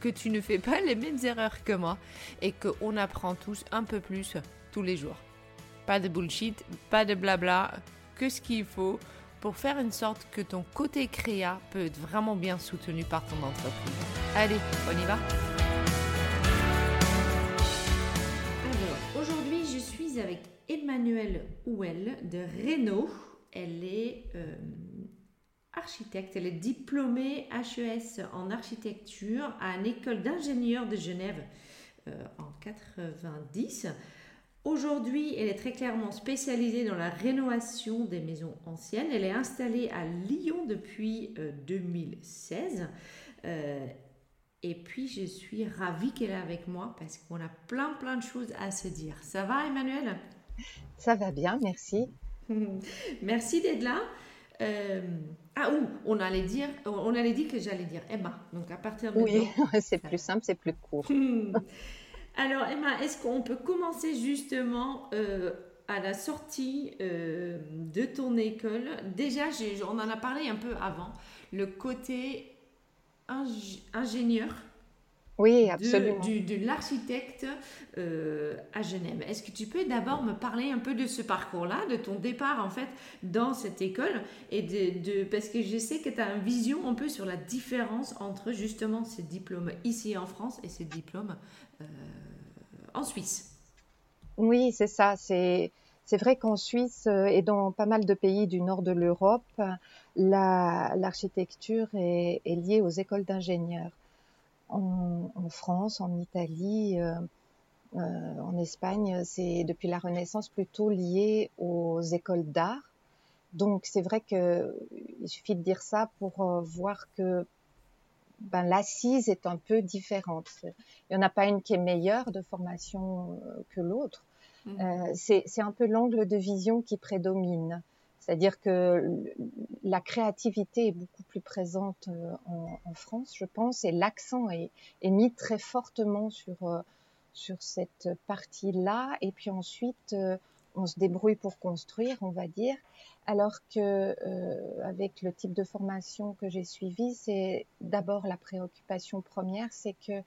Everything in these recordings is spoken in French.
que tu ne fais pas les mêmes erreurs que moi et qu'on apprend tous un peu plus tous les jours. Pas de bullshit, pas de blabla, que ce qu'il faut pour faire une sorte que ton côté créa peut être vraiment bien soutenu par ton entreprise. Allez, on y va Alors, aujourd'hui, je suis avec Emmanuelle Houel de Renault. Elle est euh, architecte. Elle est diplômée HES en architecture à l'école d'ingénieurs de Genève euh, en 90. Aujourd'hui, elle est très clairement spécialisée dans la rénovation des maisons anciennes. Elle est installée à Lyon depuis 2016. Euh, euh, et puis, je suis ravie qu'elle est avec moi parce qu'on a plein, plein de choses à se dire. Ça va, Emmanuel? Ça va bien, merci. merci d'être là. Euh, ah, ou on allait dire, on allait dire que j'allais dire Emma. Donc à partir de oui, c'est plus simple, c'est plus court. Alors Emma, est-ce qu'on peut commencer justement euh, à la sortie euh, de ton école? Déjà, on en a parlé un peu avant, le côté ingénieur oui, absolument. De, l'architecte euh, à Genève. Est-ce que tu peux d'abord me parler un peu de ce parcours-là, de ton départ en fait dans cette école et de, parce que je sais que tu as une vision un peu sur la différence entre justement ces diplômes ici en France et ces diplômes euh, en Suisse? Oui, c'est ça. C'est c'est vrai qu'en Suisse euh, et dans pas mal de pays du nord de l'Europe, l'architecture est, est liée aux écoles d'ingénieurs en, en, France, en Italie, euh, euh, en Espagne, c'est depuis la Renaissance plutôt lié aux écoles d'art. Donc c'est vrai que il suffit de dire ça pour euh, voir que ben, l'assise est un peu différente. Il n'y en a pas une qui est meilleure de formation que l'autre. Mmh. Euh, c'est un peu l'angle de vision qui prédomine. C'est-à-dire que la créativité est beaucoup plus présente euh, en, France, je pense, et l'accent est, mis très fortement sur, euh, sur cette partie-là. Et puis ensuite, euh, on se débrouille pour construire, on va dire. Alors que avec le type de formation que j'ai suivi, c'est d'abord la préoccupation première, c'est que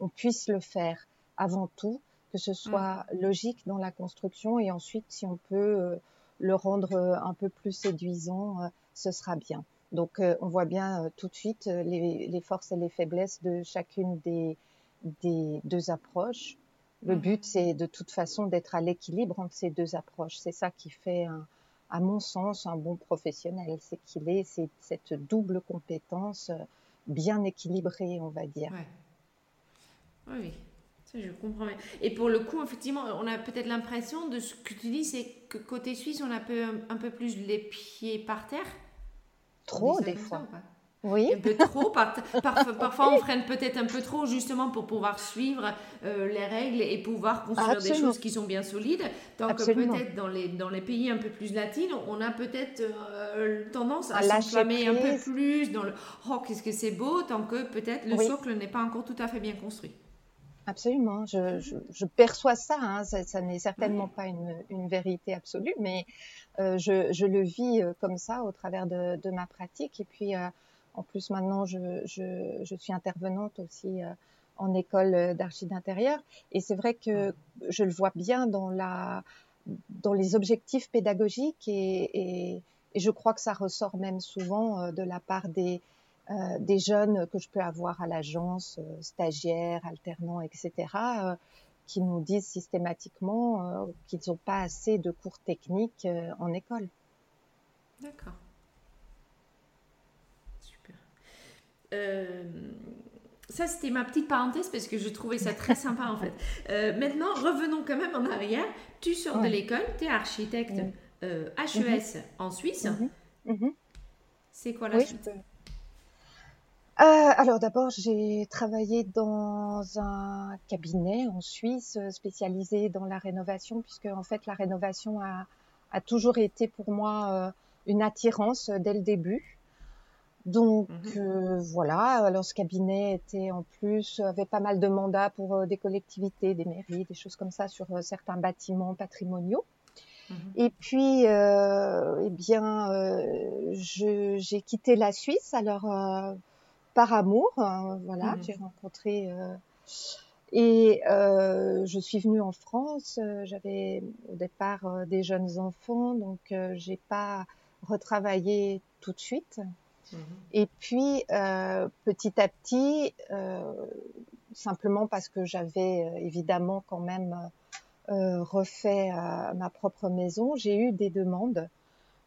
on puisse le faire avant tout, que ce soit mmh. logique dans la construction et ensuite si on peut le rendre euh, un peu plus séduisant, euh, ce sera bien. Donc euh, on voit bien tout de suite les, forces et les faiblesses de chacune des, deux approches. Le mhm. but, c'est de toute façon d'être à l'équilibre entre ces deux approches. C'est ça qui fait, à mon sens, un bon professionnel. C'est qu'il ait cette double compétence bien équilibrée, on va dire. Oui, je comprends. Et pour le coup, effectivement, on a peut-être l'impression de ce que tu dis, c'est que côté suisse, on a un peu, un peu plus les pieds par terre. Trop, des fois. oui. Un peu trop. parfois, on freine peut-être un peu trop, justement, pour pouvoir suivre euh, les règles et pouvoir construire des choses qui sont bien solides. Tant que peut-être dans les, dans les pays un peu plus latines, on a peut-être euh, tendance à, à s'enflammer un peu plus dans le « oh, qu'est-ce que c'est beau », tant que peut-être le socle n'est pas encore tout à fait bien construit. Absolument, je, je, je, perçois ça, hein. ça, ça n'est certainement pas une, une, vérité absolue, mais euh, je, je, le vis euh, comme ça au travers de, de ma pratique. Et puis, euh, en plus, maintenant, je, je suis intervenante aussi euh, en école d'archi d'intérieur. Et c'est vrai que je le vois bien dans, la, dans les objectifs pédagogiques et, et, et je crois que ça ressort même souvent de la part des, euh, des jeunes que je peux avoir à l'agence, euh, stagiaires, alternants, etc., euh, qui nous disent systématiquement qu'ils n'ont pas assez de cours techniques en école. D'accord. Super. ça, c'était ma petite parenthèse parce que je trouvais ça très sympa en fait. maintenant, revenons quand même en arrière. Tu sors de l'école, tu es architecte HES mhm. en Suisse. Mhm. Mhm. C'est quoi la suite? Alors d'abord, j'ai travaillé dans un cabinet en Suisse spécialisé dans la rénovation, puisque en fait la rénovation a, a toujours été pour moi une attirance dès le début. Donc mhm. euh, voilà, alors ce cabinet était en plus avait pas mal de mandats pour euh, des collectivités, des mairies, des choses comme ça sur euh, certains bâtiments patrimoniaux. Mhm. Et puis, eh bien, j'ai quitté la Suisse alors par amour, hein, voilà, mhm. j'ai rencontré et je suis venue en France. J'avais au départ des jeunes enfants, donc j'ai pas retravaillé tout de suite. Mhm. Et puis, euh, petit à petit, euh, simplement parce que j'avais euh, évidemment quand même refait ma propre maison, j'ai eu des demandes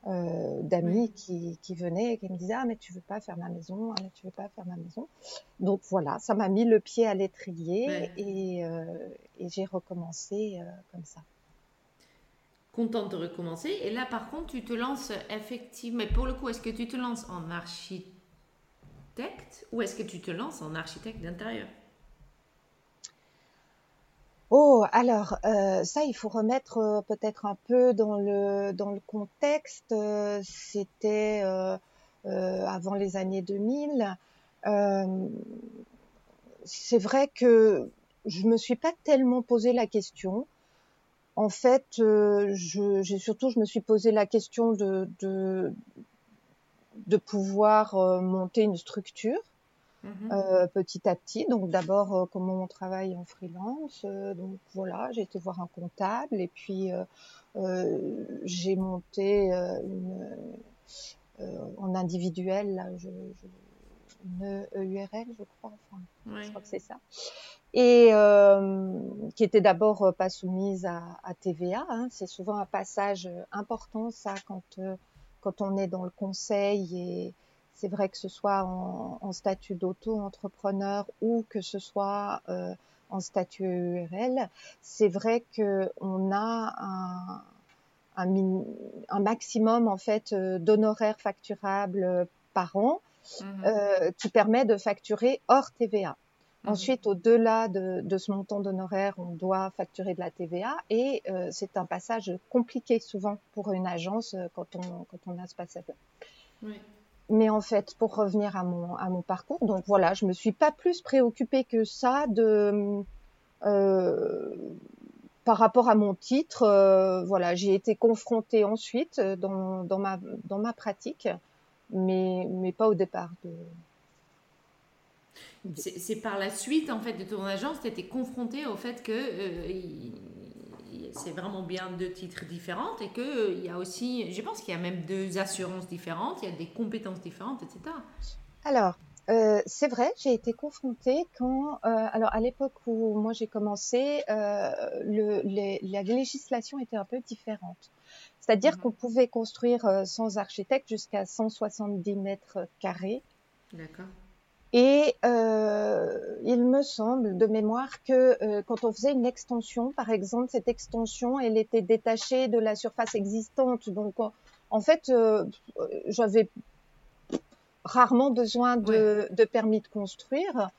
d'amis qui, qui, venaient et qui me disaient ah mais tu veux pas faire ma maison ah mais tu veux pas faire ma maison donc voilà ça m'a mis le pied à l'étrier et, et j'ai recommencé comme ça contente de recommencer. Et là, par contre, tu te lances effectivement. Mais pour le coup, est-ce que tu te lances en architecte ou est-ce que tu te lances en architecte d'intérieur? Oh, alors euh, ça, il faut remettre euh, peut-être un peu dans le dans le contexte. Euh, c'était avant les années 2000. c'est vrai que je me suis pas tellement posé la question en fait, euh, j'ai surtout, je me suis posé la question de, de, de pouvoir euh, monter une structure mhm. euh, petit à petit. Donc d'abord, comment on travaille en freelance. donc voilà, j'ai été voir un comptable et puis j'ai monté une, en individuel, là, je, une EURL, je crois. Enfin, je crois que c'est ça et euh, qui était d'abord euh, pas soumise à, à TVA. Hein. C'est souvent un passage important, ça, quand euh, quand on est dans le conseil et c'est vrai que ce soit en, en statut d'auto-entrepreneur ou que ce soit euh, en statut URL, c'est vrai que on a un, un, un, maximum en fait d'honoraires facturables par an mmh euh, qui permet de facturer hors TVA. Mhm. Ensuite, au-delà de, ce montant d'honoraires, on doit facturer de la TVA et euh, c'est un passage compliqué souvent pour une agence euh, quand on, quand on a ce passage-là. Mais en fait, pour revenir à mon, à mon parcours, donc voilà, je me suis pas plus préoccupée que ça de euh, par rapport à mon titre. voilà, j'ai été confrontée ensuite dans, dans, ma, dans ma pratique, mais, mais pas au départ c'est par la suite en fait de ton agence, tu étais confronté au fait que euh, c'est vraiment bien deux titres différents et que euh, il y a aussi, je pense qu'il y a même deux assurances différentes, il y a des compétences différentes, etc. Alors, euh, c'est vrai, j'ai été confrontée quand, alors à l'époque où moi j'ai commencé, le, la législation était un peu différente. C'est-à-dire mhm. qu'on pouvait construire sans architecte jusqu'à 170 mètres carrés. D'accord. Et euh, il me semble de mémoire que euh, quand on faisait une extension, par exemple, cette extension, elle était détachée de la surface existante. Donc, en, fait, euh, j'avais rarement besoin de, de, permis de construire.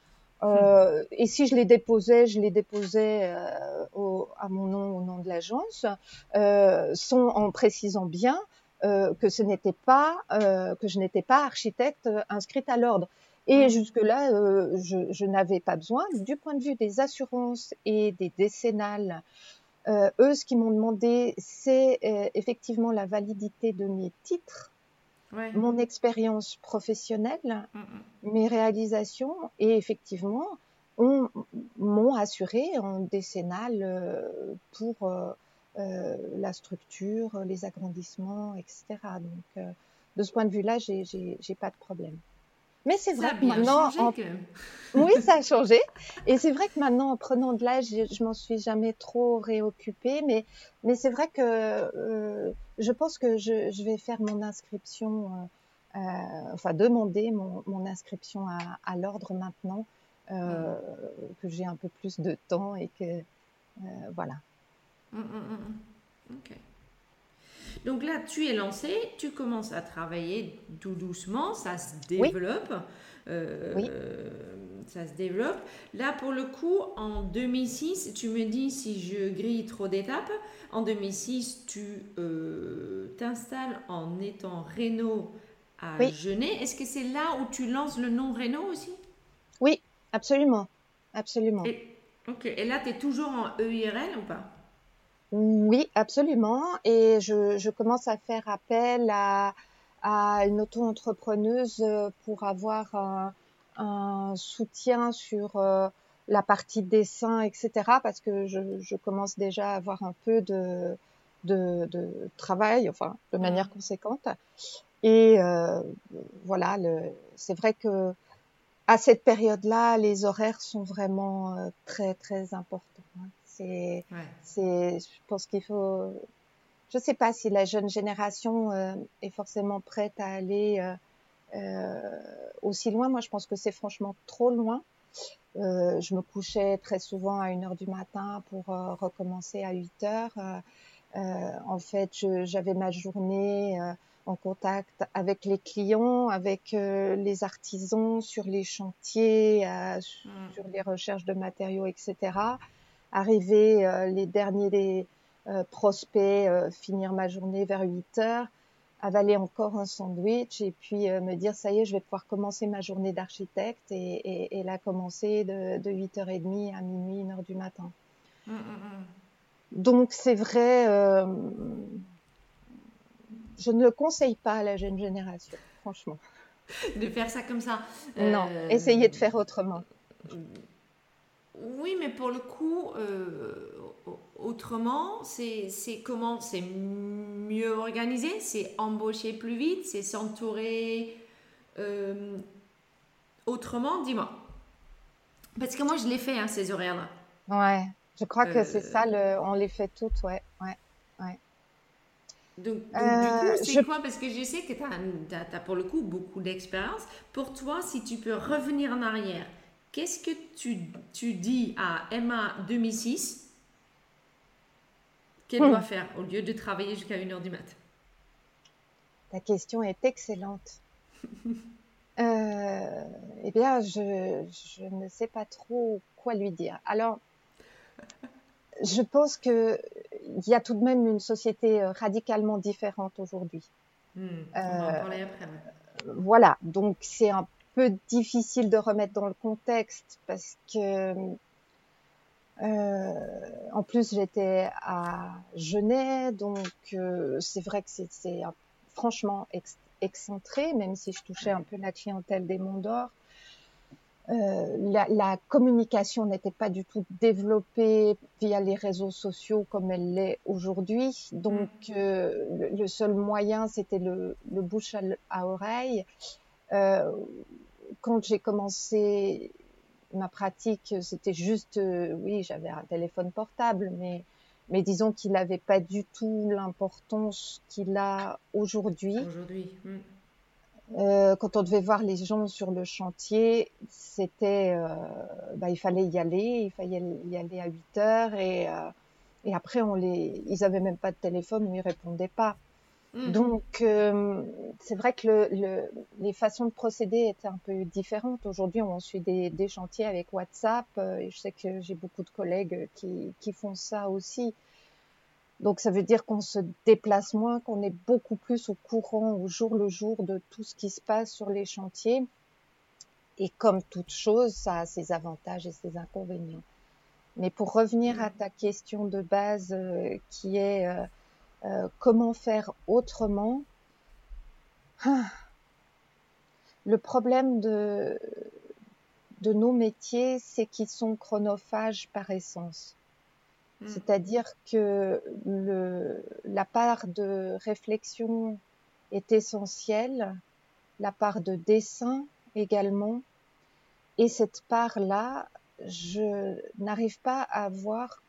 Euh, Et si je les déposais, je les déposais euh, au, à mon nom, au nom de l'agence, euh, sont en précisant bien que ce n'était pas que je n'étais pas architecte inscrite à l'ordre. Et jusque-là, euh, je, je n'avais pas besoin. Du point de vue des assurances et des décennales, euh, eux, ce qu'ils m'ont demandé, c'est euh, effectivement la validité de mes titres, ouais. mon expérience professionnelle, mm, mm. mes réalisations, et effectivement, m'ont assuré en décennale euh, pour euh, la structure, les agrandissements, etc. Donc, de ce point de vue-là, j'ai pas de problème. Mais c'est vrai que maintenant, oui, ça a changé. Et c'est vrai que maintenant, en prenant de l'âge, je, m'en suis jamais trop réoccupée. Mais, mais c'est vrai que euh, je pense que je, je, vais faire mon inscription, euh, euh enfin demander mon, mon inscription à, à l'ordre maintenant, mm. que j'ai un peu plus de temps et que voilà. Mm, mm, ok. Donc là, tu es lancé, tu commences à travailler tout doucement, ça se développe. Euh, oui. ça se développe. Là, pour le coup, en 2006, tu me dis si je grille trop d'étapes, en 2006, tu euh, t'installes en étant Renault à oui. Est-ce que c'est là où tu lances le nom Renault aussi? Oui, absolument. Absolument. Et, ok. Et là, tu es toujours en EIRL ou pas? Oui, absolument. Et je, je, commence à faire appel à, à une auto-entrepreneuse pour avoir un, un soutien sur euh, la partie dessin, etc. Parce que je, je, commence déjà à avoir un peu de, de, de travail, enfin, de manière mmh. conséquente. Et euh, voilà, c'est vrai que à cette période-là, les horaires sont vraiment euh, très très importants. Hein. C'est, ouais. c'est, je pense qu'il faut, je sais pas si la jeune génération euh, est forcément prête à aller euh, euh aussi loin. Moi, je pense que c'est franchement trop loin. Euh, je me couchais très souvent à 1 heure du matin pour recommencer à 8 heures. en fait, j'avais ma journée en contact avec les clients, avec les artisans sur les chantiers, mm. sur les recherches de matériaux, etc. Arriver euh, les derniers des prospects, finir ma journée vers 8 heures, avaler encore un sandwich et puis me dire ça y est, je vais pouvoir commencer ma journée d'architecte et, et, et, la commencer de, de 8h30 à minuit, 1h du matin. Mm, mm, Donc c'est vrai, je ne le conseille pas à la jeune génération, franchement. De faire ça comme ça. Non, euh, essayez de faire autrement. Oui, mais pour le coup, euh, autrement, c'est comment C'est mieux organisé C'est embaucher plus vite C'est s'entourer euh, autrement Dis-moi. Parce que moi, je l'ai fait, hein, ces horaires-là. Ouais, je crois que c'est ça, le, on les fait toutes, ouais. ouais, ouais. Donc, du euh, coup, c'est quoi? Parce que je sais que tu as, as, pour le coup beaucoup d'expérience. Pour toi, si tu peux revenir en arrière, qu'est-ce que tu, tu, dis à Emma 2006 qu'elle hmm. doit faire au lieu de travailler jusqu'à 1h du mat? Ta question est excellente. euh, eh bien, je, je ne sais pas trop quoi lui dire. Alors, je pense que il y a tout de même une société euh, radicalement différente aujourd'hui. Hmm, on va en parler après. Voilà, donc c'est un peu difficile de remettre dans le contexte parce que euh, en plus j'étais à Genève, donc euh, c'est vrai que c'est franchement excentré, même si je touchais un peu la clientèle des Monts d'Or. Euh, la, la, communication n'était pas du tout développée via les réseaux sociaux comme elle l'est aujourd'hui. Donc, mm. euh, le, le, seul moyen, c'était le, le, bouche à, oreille. Euh, quand j'ai commencé ma pratique, c'était juste, euh, oui, j'avais un téléphone portable, mais, mais disons qu'il n'avait pas du tout l'importance qu'il a aujourd'hui. Aujourd'hui. Mm. Euh, quand on devait voir les gens sur le chantier, c'était, euh, bah, il fallait y aller, il fallait y aller à 8 heures et, euh, et après on les, ils avaient même pas de téléphone ou ils répondaient pas. Mmh. Donc euh, c'est vrai que le, le, les façons de procéder étaient un peu différentes. Aujourd'hui, on suit des, des, chantiers avec WhatsApp et je sais que j'ai beaucoup de collègues qui, qui font ça aussi. Donc ça veut dire qu'on se déplace moins, qu'on est beaucoup plus au courant au jour le jour de tout ce qui se passe sur les chantiers. Et comme toute chose, ça a ses avantages et ses inconvénients. Mais pour revenir à ta question de base euh, qui est euh, comment faire autrement, ah, le problème de, de nos métiers, c'est qu'ils sont chronophages par essence. Mm. C'est-à-dire que le, la part de réflexion est essentielle, la part de dessin également, et cette part-là, je n'arrive pas à voir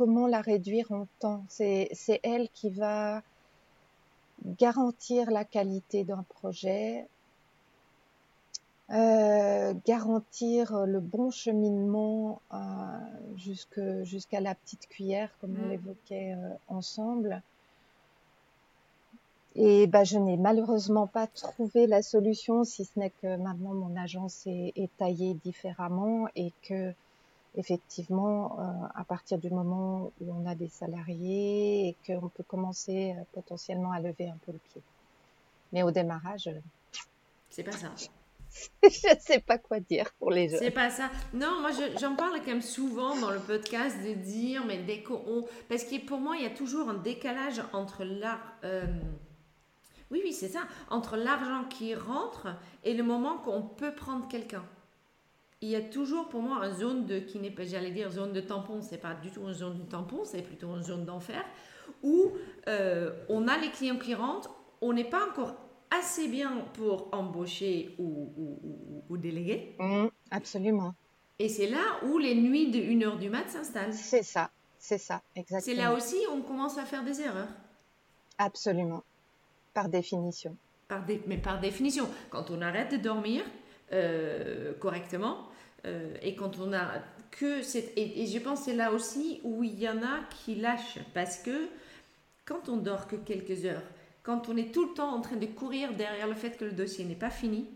comment la réduire en temps. C'est elle qui va garantir la qualité d'un projet, euh, garantir le bon cheminement euh, jusqu'à la petite cuillère, comme on mm. l'évoquait euh, ensemble. Et bah, je n'ai malheureusement pas trouvé la solution, si ce n'est que maintenant mon agence est, est taillée différemment et que effectivement, euh, à partir du moment où on a des salariés et qu'on peut commencer euh, potentiellement à lever un peu le pied. Mais au démarrage, euh, c'est pas ça. je ne sais pas quoi dire pour les jeunes. C'est pas ça. Non, moi j'en parle quand même souvent dans le podcast de dire, mais dès qu'on. Parce que pour moi, il y a toujours un décalage entre l'art. Oui, oui, c'est ça. Entre l'argent qui rentre et le moment qu'on peut prendre quelqu'un il y a toujours pour moi une zone de qui n'est pas, j'allais dire zone de tampon, c'est pas du tout une zone de tampon, c'est plutôt une zone d'enfer où euh, on a les clients qui rentrent, on n'est pas encore assez bien pour embaucher ou, ou, déléguer. Mmh, absolument. Et c'est là où les nuits de 1h du mat s'installent. C'est ça, c'est ça, exactement. C'est là aussi où on commence à faire des erreurs. Absolument, par définition. Par mais par définition, quand on arrête de dormir euh, correctement, euh, et quand on a que cette... Et, je pense c'est là aussi où il y en a qui lâchent. Parce que quand on dort que quelques heures, quand on est tout le temps en train de courir derrière le fait que le dossier n'est pas fini,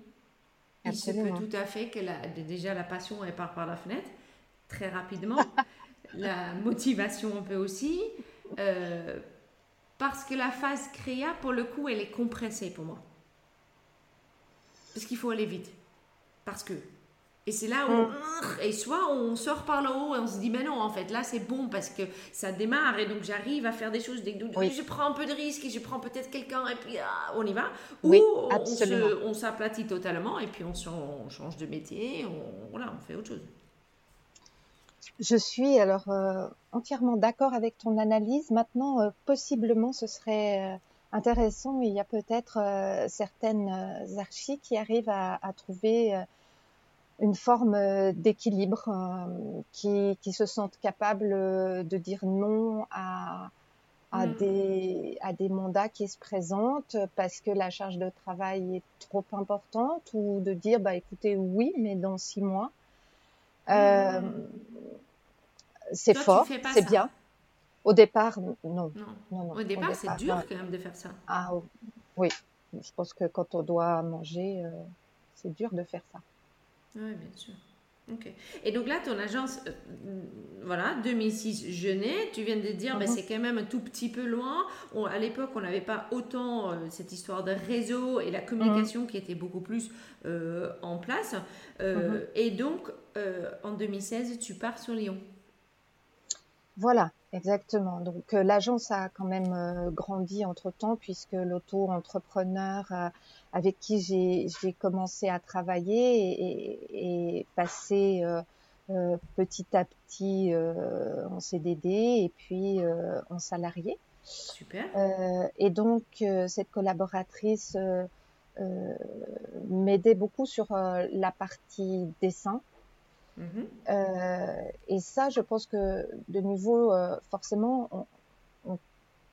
il se peut tout à fait que la, déjà la passion elle part par la fenêtre très rapidement. la motivation un peu aussi. Euh, parce que la phase créa, pour le coup, elle est compressée pour moi. Parce qu'il faut aller vite. Parce que et c'est là où, mm. et soit on sort par le haut et on se dit, ben non, en fait, là c'est bon parce que ça démarre et donc j'arrive à faire des choses, je prends un peu de risque et je prends peut-être quelqu'un et puis ah, on y va. Oui, ou on s'aplatit totalement et puis on, change de métier, on, voilà, on fait autre chose. Je suis alors euh, entièrement d'accord avec ton analyse. Maintenant, euh, possiblement, ce serait euh, intéressant. Il y a peut-être certaines archives qui arrivent à, à trouver une forme euh, d'équilibre, euh, qui, qui, se sentent capables euh, de dire non à, à, mm. des, à des mandats qui se présentent parce que la charge de travail est trop importante ou de dire bah écoutez oui mais dans six mois euh, mm. c'est fort c'est bien. Au départ non, non. non, au départ, c'est dur quand même de faire ça. Ah oui. Je pense que quand on doit manger c'est dur de faire ça oui, bien sûr. Ok. Et donc là, ton agence, euh, voilà, 2006, Genet, tu viens de dire, ben, mhm. c'est quand même un tout petit peu loin. à l'époque, on n'avait pas autant euh, cette histoire de réseau et la communication mhm. qui était beaucoup plus euh, en place. Mhm. Et donc, en 2016, tu pars sur Lyon. Voilà, exactement. Donc l'agence a quand même grandi entre-temps puisque l'auto-entrepreneur avec qui j'ai commencé à travailler passer euh, euh, petit à petit euh, en CDD et puis euh, en salarié. Super. Euh, et donc cette collaboratrice m'aidait beaucoup sur la partie dessin. Mm-hmm. et ça, je pense que de nouveau, forcément, on, on,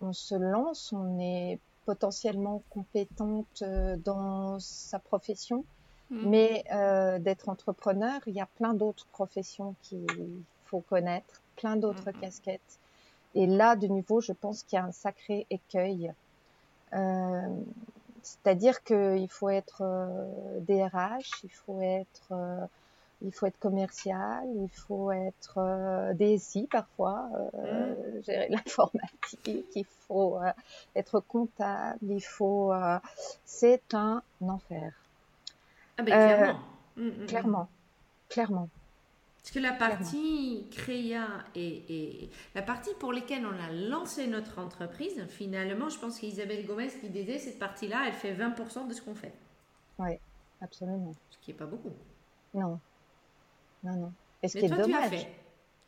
on, se lance, on est potentiellement compétente euh, dans sa profession, mm. mais euh, d'être entrepreneur, il y a plein d'autres professions qu'il faut connaître, plein d'autres mm, mm. casquettes. Et là, de nouveau, je pense qu'il y a un sacré écueil. Euh, C'est-à-dire qu'il faut être DRH, il faut être il faut être commercial, il faut être euh, DSI parfois, euh, mm. gérer l'informatique, il faut euh, être comptable, il faut. C'est un enfer. Ah ben clairement. Mm, mm, clairement, clairement. Parce que la partie créa et, et, la partie pour laquelle on a lancé notre entreprise, finalement, je pense qu'Isabelle Gomez qui disait cette partie-là, elle fait 20% de ce qu'on fait. Oui, absolument. Ce qui n'est pas beaucoup. Non, non, non. Et ce qui est dommage. Tu as, fait.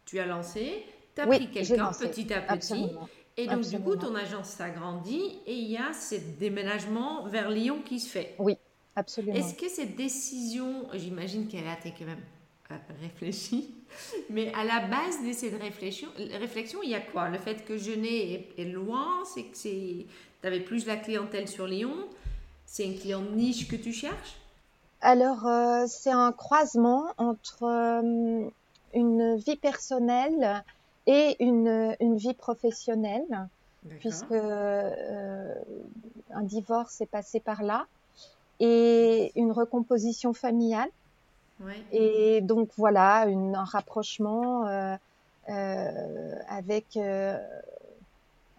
tu as lancé, tu as pris quelqu'un petit à petit. Et donc, du coup, ton agence s'agrandit et il y a ce déménagement vers Lyon qui se fait. Oui, absolument. Est-ce que cette décision, j'imagine qu'elle a été quand même euh, réfléchie, mais à la base de cette réflexion, réflexion il y a quoi? Le fait que Genet est, loin, c'est que tu avais plus la clientèle sur Lyon, c'est une cliente niche que tu cherches? Alors, euh, c'est un croisement entre euh, une vie personnelle et une, une vie professionnelle. puisque un divorce est passé par là et une recomposition familiale. Et donc voilà, une, un rapprochement avec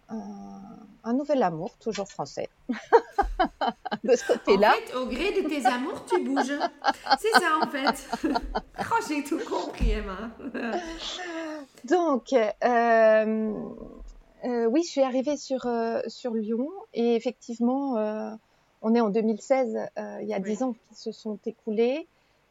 un, nouvel amour, toujours français. de ce côté-là. En fait, au gré de tes amours, tu bouges. C'est ça, en fait. oh, j'ai tout compris, Emma. Donc, euh, euh, oui, je suis arrivée sur, euh, sur Lyon et effectivement, on est en 2016, il y a dix ans qui se sont écoulés.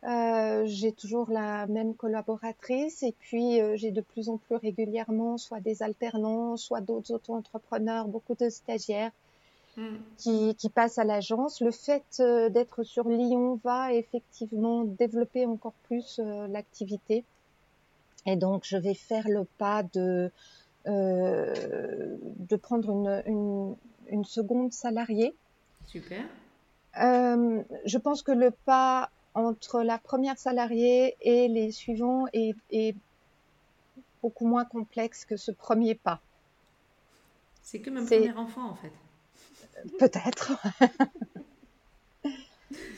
Euh, j'ai toujours la même collaboratrice et puis euh, j'ai de plus en plus régulièrement soit des alternants, soit d'autres auto-entrepreneurs, beaucoup de stagiaires hmm. qui, qui, passent à l'agence. Le fait euh, d'être sur Lyon va effectivement développer encore plus l'activité. Et donc je vais faire le pas de, de prendre une, une, une, seconde salariée. Super. je pense que le pas entre la première salariée et les suivants est, beaucoup moins complexe que ce premier pas. C'est comme un premier enfant en fait. Peut-être.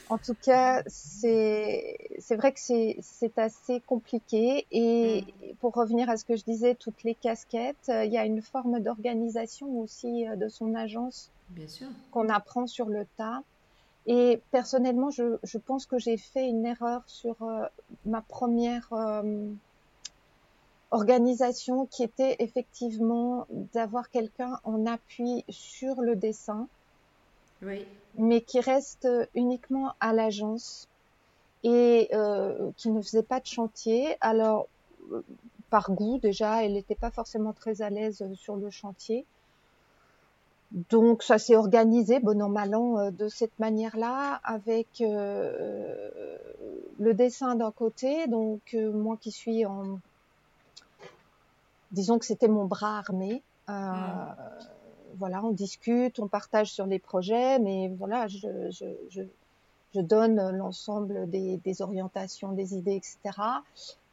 en tout cas, c'est vrai que c'est assez compliqué. Et mm. pour revenir à ce que je disais, toutes les casquettes, il y a une forme d'organisation aussi euh, de son agence qu'on apprend sur le tas. Et personnellement, je, je pense que j'ai fait une erreur sur euh, ma première euh, organisation qui était effectivement d'avoir quelqu'un en appui sur le dessin, oui. mais qui reste uniquement à l'agence et euh, qui ne faisait pas de chantier. Alors, par goût déjà, elle n'était pas forcément très à l'aise sur le chantier. Donc ça s'est organisé, bon an mal an, euh, de cette manière-là, avec euh, le dessin d'un côté, donc euh, moi qui suis en, disons que c'était mon bras armé. Hmm. Voilà, on discute, on partage sur les projets, mais voilà, je, je, je, je donne l'ensemble des, des, orientations, des idées, etc.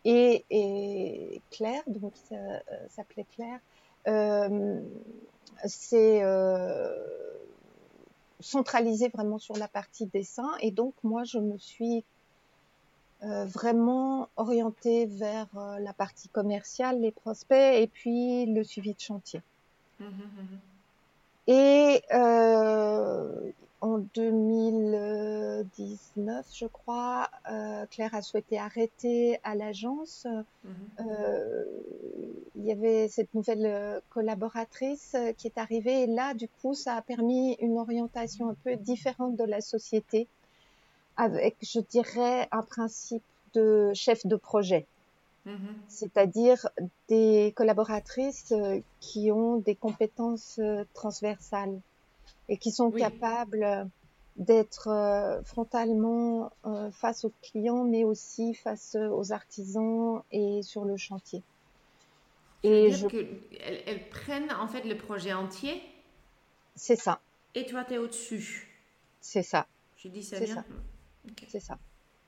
Et, et Claire, donc ça s'appelait Claire. C'est euh, centralisé vraiment sur la partie dessin. Et donc, moi, je me suis euh, vraiment orientée vers euh, la partie commerciale, les prospects et puis le suivi de chantier. Mmh, mmh, mmh. Et euh, en 2019, je crois, euh, Claire a souhaité arrêter à l'agence. Mhm. Euh, il y avait cette nouvelle collaboratrice qui est arrivée et là, du coup, ça a permis une orientation un peu différente de la société avec, je dirais, un principe de chef de projet. Mhm. C'est-à-dire des collaboratrices qui ont des compétences transversales et qui sont capables d'être euh, frontalement euh, face aux clients, mais aussi face aux artisans et sur le chantier. Et je... elles, elles, prennent en fait le projet entier. C'est ça. Et toi, tu es au-dessus. C'est ça. Je dis ça bien. C'est ça.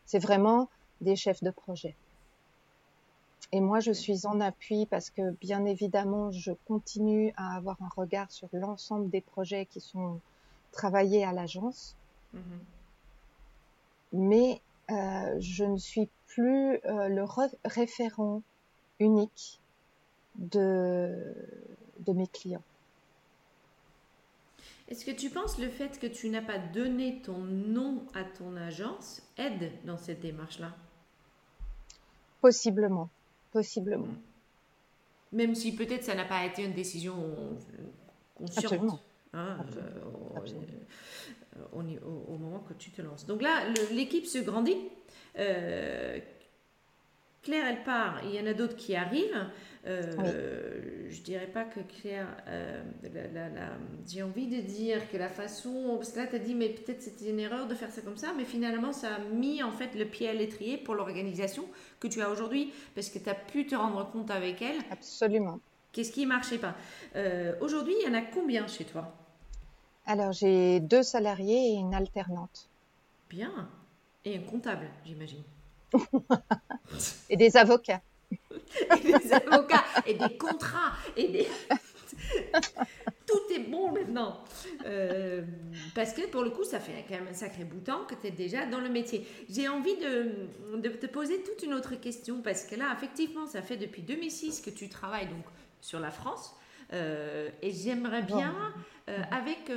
C'est vraiment des chefs de projet. Et moi, je suis en appui parce que, bien évidemment, je continue à avoir un regard sur l'ensemble des projets qui sont travaillés à l'agence. Mhm. Mais euh, je ne suis plus euh, le référent unique de, de mes clients. Est-ce que tu penses le fait que tu n'as pas donné ton nom à ton agence aide dans cette démarche-là? Possiblement possiblement. Même si peut-être ça n'a pas été une décision consciente. Hein, euh, au, moment que tu te lances. Donc là, l'équipe se grandit. Euh, Claire, elle part, il y en a d'autres qui arrivent. Euh, Je dirais pas que Claire, euh, j'ai envie de dire que la façon, parce que là tu as dit, mais peut-être c'était une erreur de faire ça comme ça, mais finalement ça a mis en fait le pied à l'étrier pour l'organisation que tu as aujourd'hui, parce que tu as pu te rendre compte avec elle. Absolument. Qu'est-ce qui marchait pas? Euh, Aujourd'hui, il y en a combien chez toi? Alors j'ai deux salariés et une alternante. Bien. Et un comptable, j'imagine. et des avocats. et des avocats, et des contrats, et des... non. Euh, parce que pour le coup, ça fait quand même un sacré bout de temps que tu es déjà dans le métier. J'ai envie de, de, te poser toute une autre question parce que là, effectivement, ça fait depuis 2006 que tu travailles donc sur la France. Euh, et j'aimerais bien, euh, avec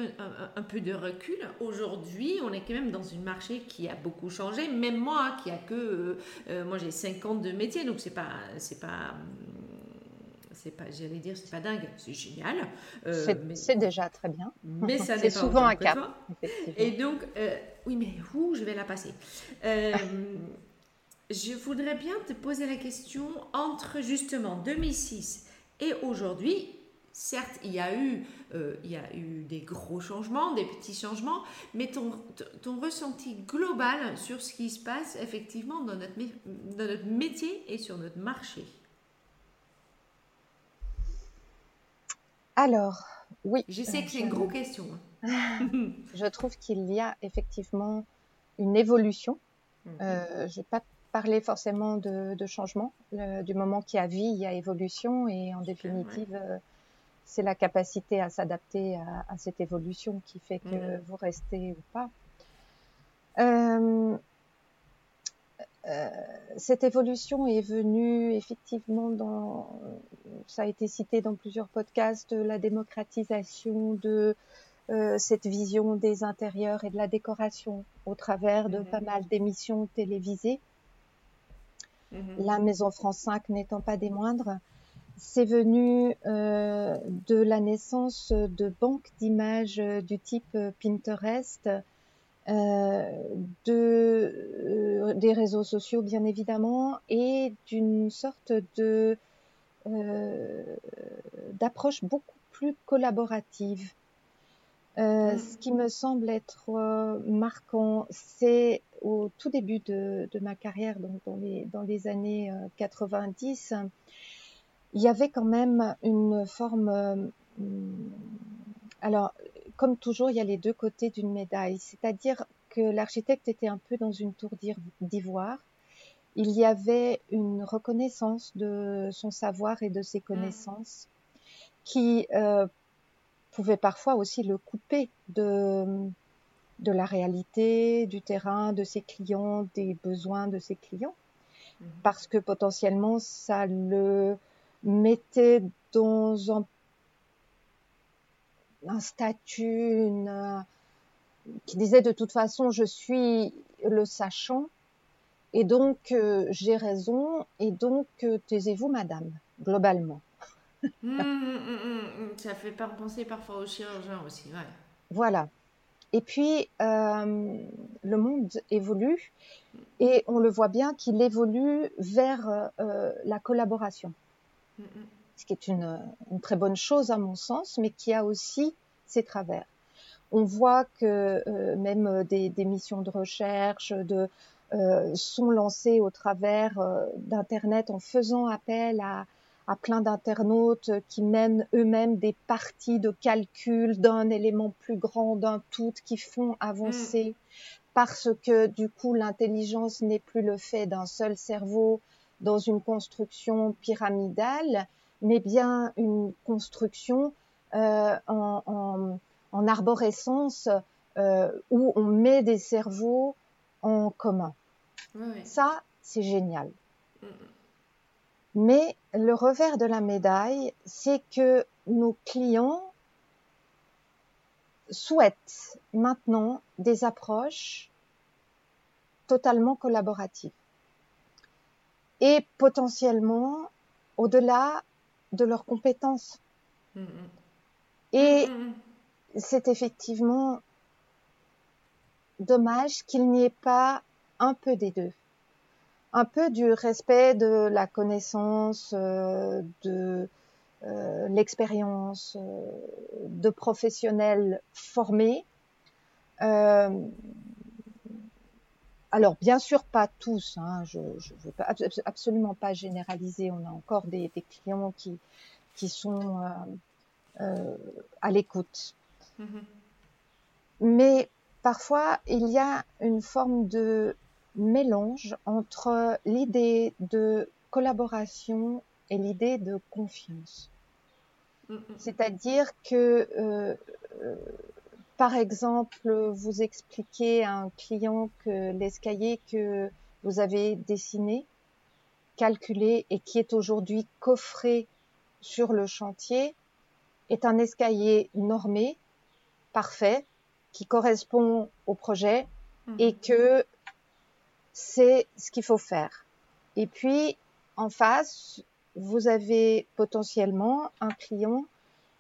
un, peu de recul, aujourd'hui, on est quand même dans un marché qui a beaucoup changé. Même moi, qui a que, moi j'ai 50 de métiers, donc c'est pas, c'est pas c'est pas, j'allais dire, c'est pas dingue, c'est génial. Euh, c'est déjà très bien. Mais ça c'est souvent un cap. Et donc, euh, oui, mais où je vais la passer euh, Je voudrais bien te poser la question entre justement 2006 et aujourd'hui. Certes, il y, a eu, il y a eu des gros changements, des petits changements, mais ton, ton ressenti global sur ce qui se passe effectivement dans notre, dans notre métier et sur notre marché Alors, oui. Je sais que c'est une grosse question. Hein. je trouve qu'il y a effectivement une évolution. Mhm. Euh, je ne vais pas parler forcément de, changement. du moment qu'il y a vie, il y a évolution. Et en définitive, euh, c'est la capacité à s'adapter à, cette évolution qui fait que mhm. vous restez ou pas. Euh, euh, cette évolution est venue effectivement dans, ça a été cité dans plusieurs podcasts, de la démocratisation de euh, cette vision des intérieurs et de la décoration au travers de mhm. pas mal d'émissions télévisées. Mhm. La Maison France 5 n'étant pas des moindres, c'est venu euh, de la naissance de banques d'images du type Pinterest euh, de, euh, des réseaux sociaux bien évidemment et d'une sorte de euh, d'approche beaucoup plus collaborative. Euh, mm. Ce qui me semble être marquant, c'est au tout début de, de, ma carrière, donc dans les, dans les années 90, il y avait quand même une forme. alors, comme toujours, il y a les deux côtés d'une médaille. C'est-à-dire que l'architecte était un peu dans une tour d'ivoire. Il y avait une reconnaissance de son savoir et de ses connaissances qui euh, pouvait parfois aussi le couper de, de la réalité, du terrain, de ses clients, des besoins de ses clients. Mhm. Parce que potentiellement, ça le mettait dans un un statut, une, qui disait de toute façon je suis le sachant et donc euh, j'ai raison et donc euh, taisez-vous madame globalement. Hum, hum, hum, ça fait pas penser parfois aux chirurgiens aussi, ouais. Voilà. Et puis euh, le monde évolue et on le voit bien qu'il évolue vers la collaboration ce qui est une, très bonne chose à mon sens, mais qui a aussi ses travers. On voit que euh, même des, missions de recherche de, euh, sont lancées au travers euh, d'Internet en faisant appel à, plein d'internautes qui mènent eux-mêmes des parties de calcul d'un élément plus grand, d'un tout, qui font avancer. Parce que du coup, l'intelligence n'est plus le fait d'un seul cerveau dans une construction pyramidale, mais bien une construction euh, en, arborescence euh, où on met des cerveaux en commun. Ça, c'est génial. Mm. Mais le revers de la médaille, c'est que nos clients souhaitent maintenant des approches totalement collaboratives. Et potentiellement, au-delà de leurs compétences. Mm, mm. Et mm, c'est effectivement dommage qu'il n'y ait pas un peu des deux. Un peu du respect de la connaissance, euh, de euh, l'expérience, euh, de professionnels formés, alors, bien sûr, pas tous. Hein, je ne veux pas, absolument pas généraliser. On a encore des, clients qui, qui sont euh, euh, à l'écoute. Mm-hmm. Mais parfois, il y a une forme de mélange entre l'idée de collaboration et l'idée de confiance. Mm-hmm. C'est-à-dire que euh, par exemple, vous expliquez à un client que l'escalier que vous avez dessiné, calculé et qui est aujourd'hui coffré sur le chantier est un escalier normé, parfait, qui correspond au projet mhm. et que c'est ce qu'il faut faire. Et puis, en face, vous avez potentiellement un client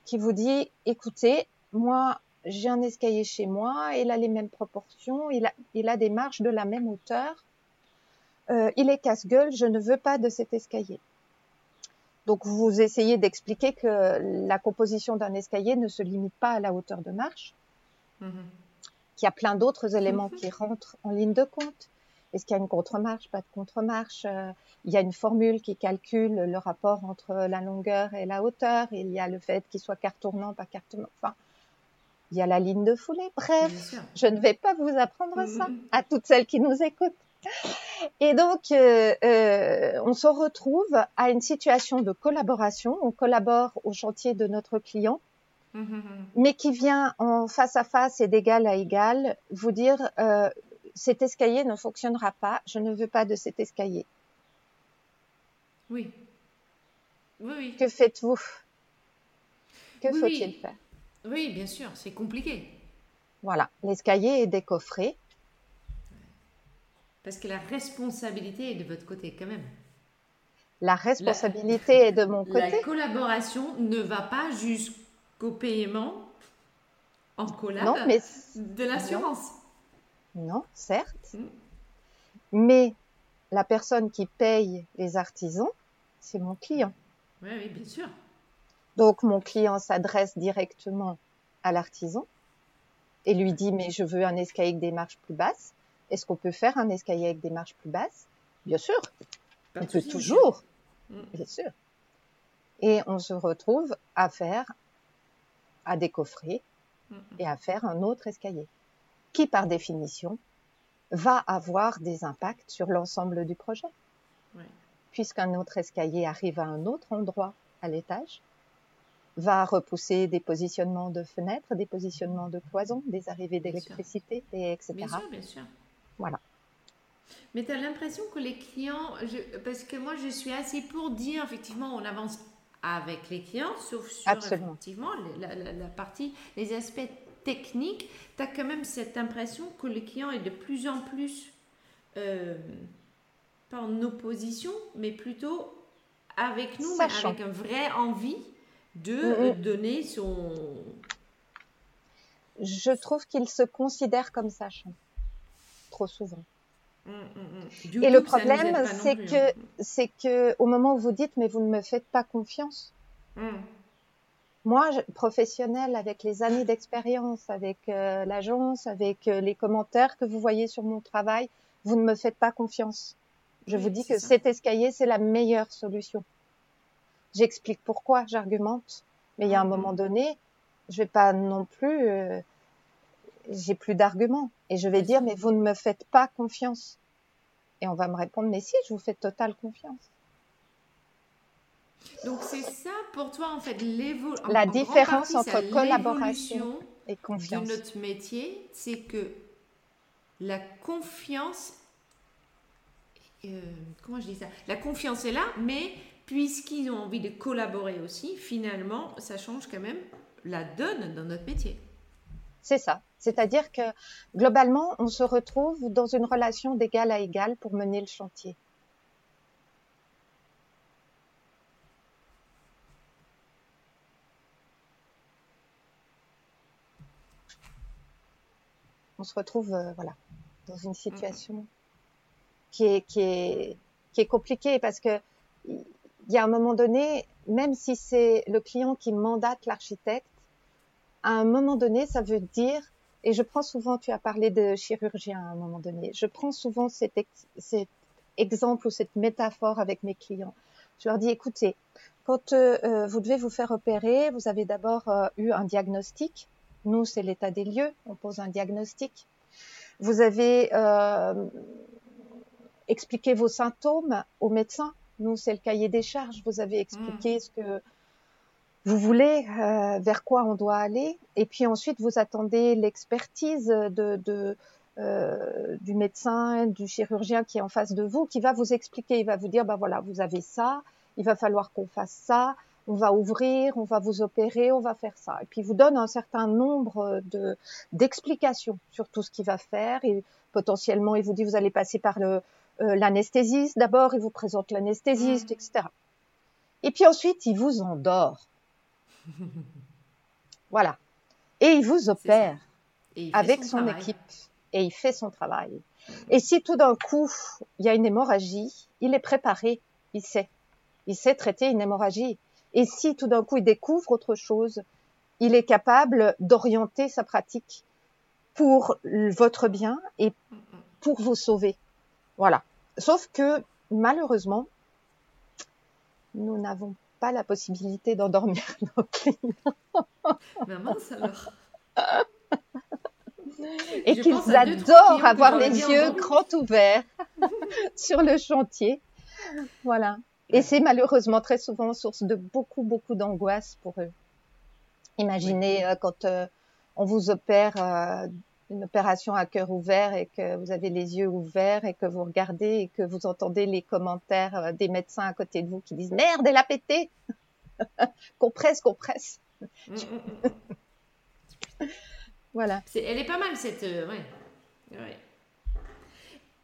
qui vous dit, écoutez, moi, j'ai un escalier chez moi, il a les mêmes proportions, il a, il a des marches de la même hauteur, euh, il est casse-gueule, je ne veux pas de cet escalier. Donc vous essayez d'expliquer que la composition d'un escalier ne se limite pas à la hauteur de marche, mm-hmm. qu'il y a plein d'autres éléments qui rentrent en ligne de compte. Est-ce qu'il y a une contre-marche, pas de contre-marche? Euh, Il y a une formule qui calcule le rapport entre la longueur et la hauteur. Il y a le fait qu'il soit tournant, pas tournant. Enfin, il y a la ligne de foulée. Bref, je ne vais pas vous apprendre ça à toutes celles qui nous écoutent. Et donc, euh, euh, on se retrouve à une situation de collaboration. On collabore au chantier de notre client, mm-hmm. mais qui vient en face à face et d'égal à égal vous dire euh, cet escalier ne fonctionnera pas. Je ne veux pas de cet escalier. Oui. Oui, oui. Que faites-vous? Que faut-il faire? Oui, bien sûr, c'est compliqué. Voilà, l'escalier est décoffré. Parce que la responsabilité est de votre côté quand même. La responsabilité est de mon côté. La collaboration ne va pas jusqu'au paiement en collab de l'assurance. Non. certes. Mm. Mais la personne qui paye les artisans, c'est mon client. Oui, oui, bien sûr. Donc mon client s'adresse directement à l'artisan et lui dit mais je veux un escalier avec des marches plus basses. Est-ce qu'on peut faire un escalier avec des marches plus basses? Bien sûr. on peut toujours. Mm. Bien sûr. Et on se retrouve à faire, à décoffrer et à faire un autre escalier qui, par définition, va avoir des impacts sur l'ensemble du projet. Puisqu'un autre escalier arrive à un autre endroit à l'étage, va repousser des positionnements de fenêtres, des positionnements de cloisons, des arrivées d'électricité, etc. Bien sûr, bien sûr. Voilà. Mais tu as l'impression que les clients, parce que moi je suis assez pour dire, effectivement, on avance avec les clients, sauf sur effectivement la, partie, les aspects techniques, tu as quand même cette impression que le client est de plus en plus, euh, pas en opposition, mais plutôt avec nous, mais avec une vraie envie de donner son... Je trouve qu'il se considère comme sachant trop souvent. Mm, mm. Et le problème, c'est que, c'est que au moment où vous dites, mais vous ne me faites pas confiance. Moi, je, professionnelle, avec les années d'expérience, avec euh, l'agence, avec euh, les commentaires que vous voyez sur mon travail, vous ne me faites pas confiance. Je vous dis que cet escalier, c'est la meilleure solution. J'explique pourquoi, j'argumente, mais il y a un moment donné, je vais pas non plus euh, j'ai plus d'arguments. Et je vais dire, mais vous ne me faites pas confiance. Et on va me répondre, mais si, je vous fais totale confiance. Donc c'est ça pour toi en fait l'évolution. La différence entre collaboration et confiance. De notre métier, c'est que la confiance, euh, comment je dis ça? La confiance est là, mais puisqu'ils ont envie de collaborer aussi, finalement, ça change quand même la donne dans notre métier. C'est ça. C'est-à-dire que globalement, on se retrouve dans une relation d'égal à égal pour mener le chantier. On se retrouve euh, voilà dans une situation qui est qui est qui est compliquée parce que il y a un moment donné, même si c'est le client qui mandate l'architecte, à un moment donné, ça veut dire et je prends souvent, tu as parlé de chirurgien à un moment donné, je prends souvent cet, exemple ou cette métaphore avec mes clients. Je leur dis, écoutez, quand euh, euh, vous devez vous faire opérer, vous avez d'abord euh, eu un diagnostic. Nous, c'est l'état des lieux, on pose un diagnostic. Vous avez expliqué vos symptômes au médecin. Nous, c'est le cahier des charges. Vous avez expliqué mmh. ce que vous voulez euh, vers quoi on doit aller, et puis ensuite vous attendez l'expertise de, de euh, du médecin, du chirurgien qui est en face de vous, qui va vous expliquer, il va vous dire, bah voilà, vous avez ça, il va falloir qu'on fasse ça, on va ouvrir, on va vous opérer, on va faire ça. Et puis il vous donne un certain nombre de d'explications sur tout ce qu'il va faire. Et potentiellement, il vous dit, vous allez passer par le l'anesthésiste d'abord, il vous présente l'anesthésiste, mmh. etc. Et puis ensuite, il vous endort. voilà. Et il vous opère avec son, équipe. Et il fait son travail. Et si tout d'un coup, il y a une hémorragie, il est préparé, il sait. Il sait traiter une hémorragie. Et si tout d'un coup, il découvre autre chose, il est capable d'orienter sa pratique pour votre bien et pour vous sauver. Voilà. Sauf que, malheureusement, nous n'avons pas la possibilité d'endormir nos clients. Maman, alors. Et qu'ils adorent avoir les yeux grands ouverts sur le chantier. Voilà. Et c'est malheureusement très souvent source de beaucoup, beaucoup d'angoisse pour eux. Imaginez euh, quand euh, on vous opère euh, une opération à cœur ouvert et que vous avez les yeux ouverts et que vous regardez et que vous entendez les commentaires euh, des médecins à côté de vous qui disent merde, elle a pété, compresse, compresse. Mm, mm, mm. voilà. elle est pas mal cette. Euh, ouais.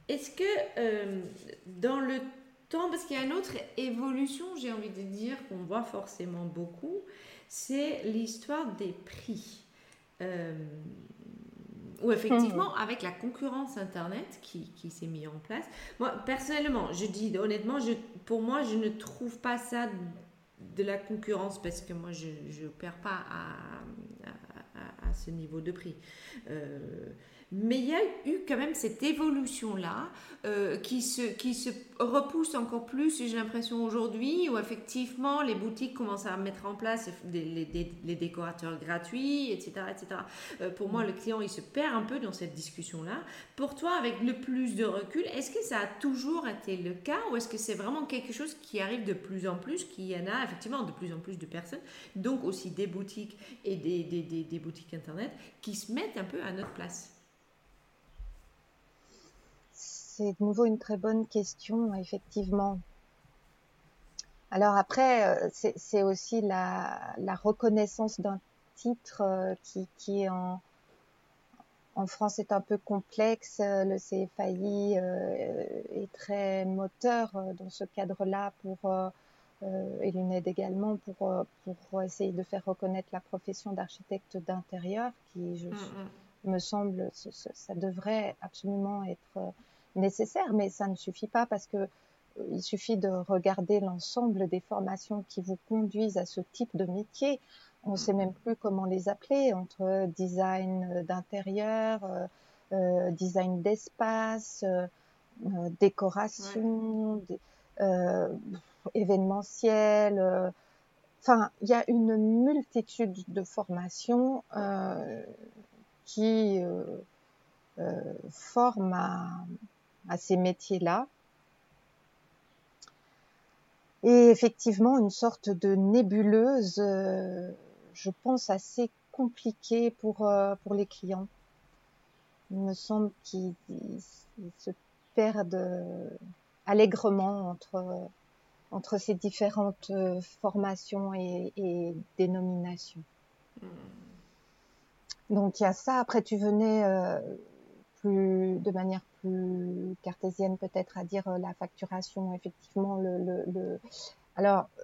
Est-ce que euh, dans le temps, parce qu'il y a une autre évolution, j'ai envie de dire, qu'on voit forcément beaucoup, c'est l'histoire des prix. Ou effectivement, hmm. avec la concurrence Internet qui, qui s'est mise en place. Moi, personnellement, je dis honnêtement, je, pour moi, je ne trouve pas ça de la concurrence parce que moi, je ne perds pas à, à, à, ce niveau de prix. Euh, mais il y a eu quand même cette évolution-là euh, qui, se, qui se repousse encore plus, j'ai l'impression, aujourd'hui, où effectivement les boutiques commencent à mettre en place des, les, décorateurs gratuits, etc. etc. Euh, pour moi, le client, il se perd un peu dans cette discussion-là. Pour toi, avec le plus de recul, est-ce que ça a toujours été le cas ou est-ce que c'est vraiment quelque chose qui arrive de plus en plus, qu'il y en a effectivement de plus en plus de personnes, donc aussi des boutiques et des, des boutiques Internet, qui se mettent un peu à notre place? C'est de nouveau une très bonne question, effectivement. Alors après, euh, c'est aussi la, reconnaissance d'un titre euh, qui, qui est en, en France est un peu complexe. Le CFAI est très moteur dans ce cadre-là pour et l'UNED également pour pour essayer de faire reconnaître la profession d'architecte d'intérieur qui je, mm, mm. me semble ça devrait absolument être nécessaire, mais ça ne suffit pas parce que euh, il suffit de regarder l'ensemble des formations qui vous conduisent à ce type de métier. On ne sait même plus comment les appeler entre design d'intérieur, euh, euh design d'espace, euh décoration, euh, événementiel. Enfin, il y a une multitude de formations qui forment à, à ces métiers-là. Et effectivement, une sorte de nébuleuse, euh, je pense, assez compliquée pour, euh, pour les clients. Il me semble qu'ils se perdent euh, allègrement entre, entre ces différentes formations et, et dénominations. Hmm. Donc il y a ça. Après, tu venais plus de manière plus cartésienne peut-être à dire euh, la facturation effectivement le, le, le... alors euh,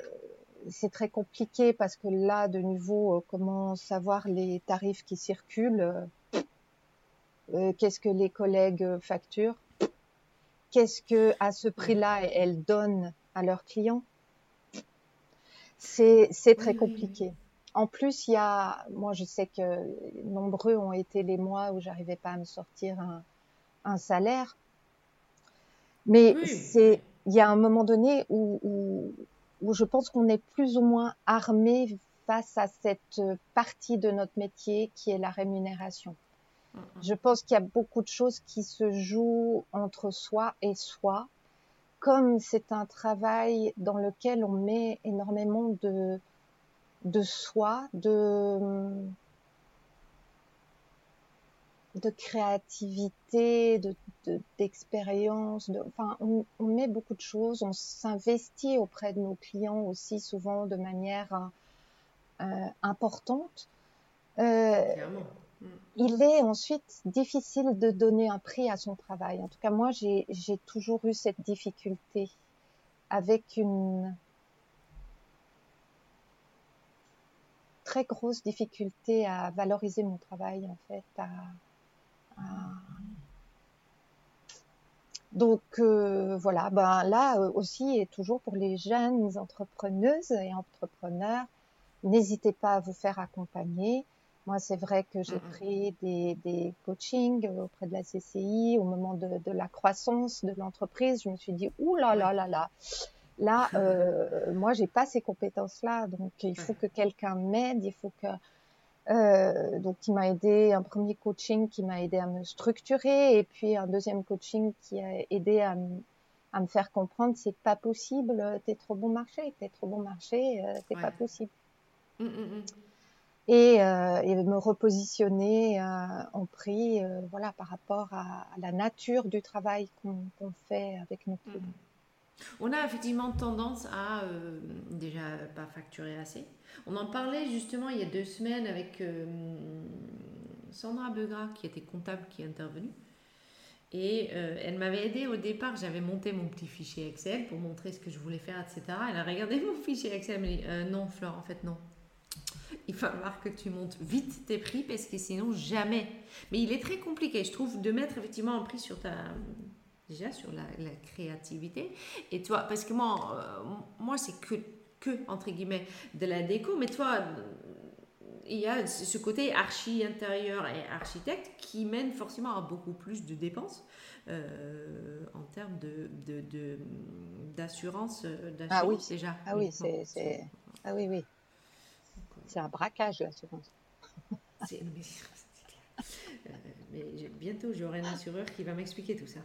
c'est très compliqué parce que là de nouveau euh, comment savoir les tarifs qui circulent qu'est-ce que les collègues facturent qu'est-ce que à ce prix-là elles donnent à leurs clients. C'est c'est très compliqué. En plus, il y a, moi, je sais que nombreux ont été les mois où j'arrivais pas à me sortir un, un salaire. Mais c'est, il y a un moment donné où, où, où je pense qu'on est plus ou moins armé face à cette partie de notre métier qui est la rémunération. Je pense qu'il y a beaucoup de choses qui se jouent entre soi et soi. Comme c'est un travail dans lequel on met énormément de, de soi, de, de créativité, de, d'expérience. De, enfin, on, met beaucoup de choses, on s'investit auprès de nos clients aussi souvent de manière euh, importante. Euh, mm. il est ensuite difficile de donner un prix à son travail. En tout cas, moi, j'ai toujours eu cette difficulté avec une très grosse difficulté à valoriser mon travail, en fait, à, donc euh, voilà, ben là euh, aussi et toujours pour les jeunes entrepreneuses et entrepreneurs, n'hésitez pas à vous faire accompagner. Moi, c'est vrai que j'ai pris des, des coachings auprès de la CCI au moment de, de la croissance de l'entreprise. Je me suis dit, ouh là là là là, là, euh, moi, j'ai pas ces compétences-là, donc il faut que quelqu'un m'aide, il faut que euh, donc, qui m'a aidé, un premier coaching qui m'a aidé à me structurer, et puis un deuxième coaching qui a aidé à, me faire comprendre c'est pas possible, t'es trop bon marché, t'es trop bon marché, euh, c'est pas possible. Mmh, mmh, mmh. Et, euh, et, me repositionner euh, en prix, euh, voilà, par rapport à, à, la nature du travail qu'on fait avec nos clients. On a effectivement tendance à déjà pas facturer assez on en parlait justement il y a deux semaines avec euh, Sandra Begras, qui était comptable, qui est intervenue. Et euh, elle m'avait aidé au départ. J'avais monté mon petit fichier Excel pour montrer ce que je voulais faire, etc. Elle a regardé mon fichier Excel. Elle m'a dit euh, Non, Flore, en fait, non. Il va falloir que tu montes vite tes prix parce que sinon, jamais. Mais il est très compliqué, je trouve, de mettre effectivement un prix sur ta. Déjà sur la, créativité. Et toi, parce que moi, moi c'est que que, entre guillemets, de la déco, mais toi, il y a ce côté archi intérieur et architecte qui mène forcément à beaucoup plus de dépenses euh, en termes de, d'assurance, d'assurance ah oui. déjà. Ah oui, c'est, ah oui, oui. C'est un braquage l'assurance. mais, euh, mais bientôt j'aurai un assureur qui va m'expliquer tout ça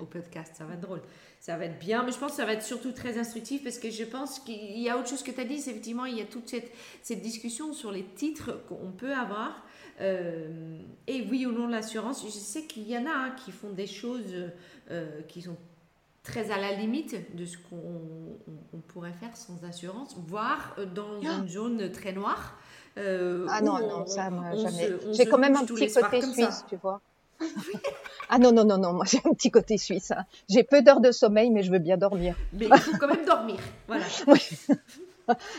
au podcast. Ça va être drôle. Ça va être bien, mais je pense que ça va être surtout très instructif parce que je pense qu'il y a autre chose que tu as dit. C'est effectivement, il y a toute cette, cette discussion sur les titres qu'on peut avoir. Euh, et oui ou non l'assurance. Je sais qu'il y en a hein, qui font des choses euh, qui sont très à la limite de ce qu'on pourrait faire sans assurance, voire euh, dans ah. une zone très noire. ah non, non, ça, jamais. J'ai quand même un petit côté suisse, tu vois. Ah non, non, non, non, moi j'ai un petit côté suisse. Hein. J'ai peu d'heures de sommeil, mais je veux bien dormir. Mais il faut quand même dormir. Voilà.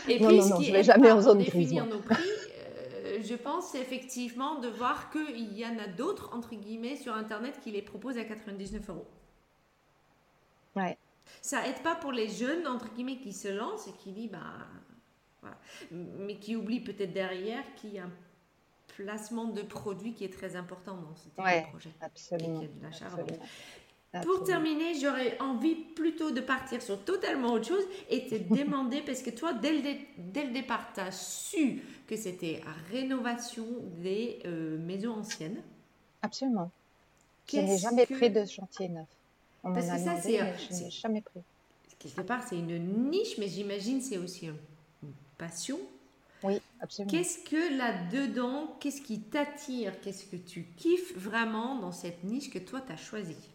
Et puis, non, non, je vais jamais en zone grise. Euh, je pense effectivement de voir qu'il y en a d'autres, entre guillemets, sur Internet qui les proposent à 99 euros. Ouais. Ça aide pas pour les jeunes, entre guillemets, qui se lancent et qui disent, bah, voilà. Mais qui oublient peut-être derrière qu'il y a un placement de produits qui est très important dans ce projet. Absolument. Pour terminer, j'aurais envie plutôt de partir sur totalement autre chose et te demander, parce que toi, dès le, dès le départ, tu as su que c'était rénovation des euh, maisons anciennes. Absolument. Je n'ai jamais pris de chantier neuf. On parce que ça, c'est. Je n'ai jamais pris. Quelque part, c'est une niche, mais j'imagine c'est aussi une passion oui, absolument. Qu'est-ce que là-dedans, qu'est-ce qui t'attire, qu'est-ce que tu kiffes vraiment dans cette niche que toi, tu as choisie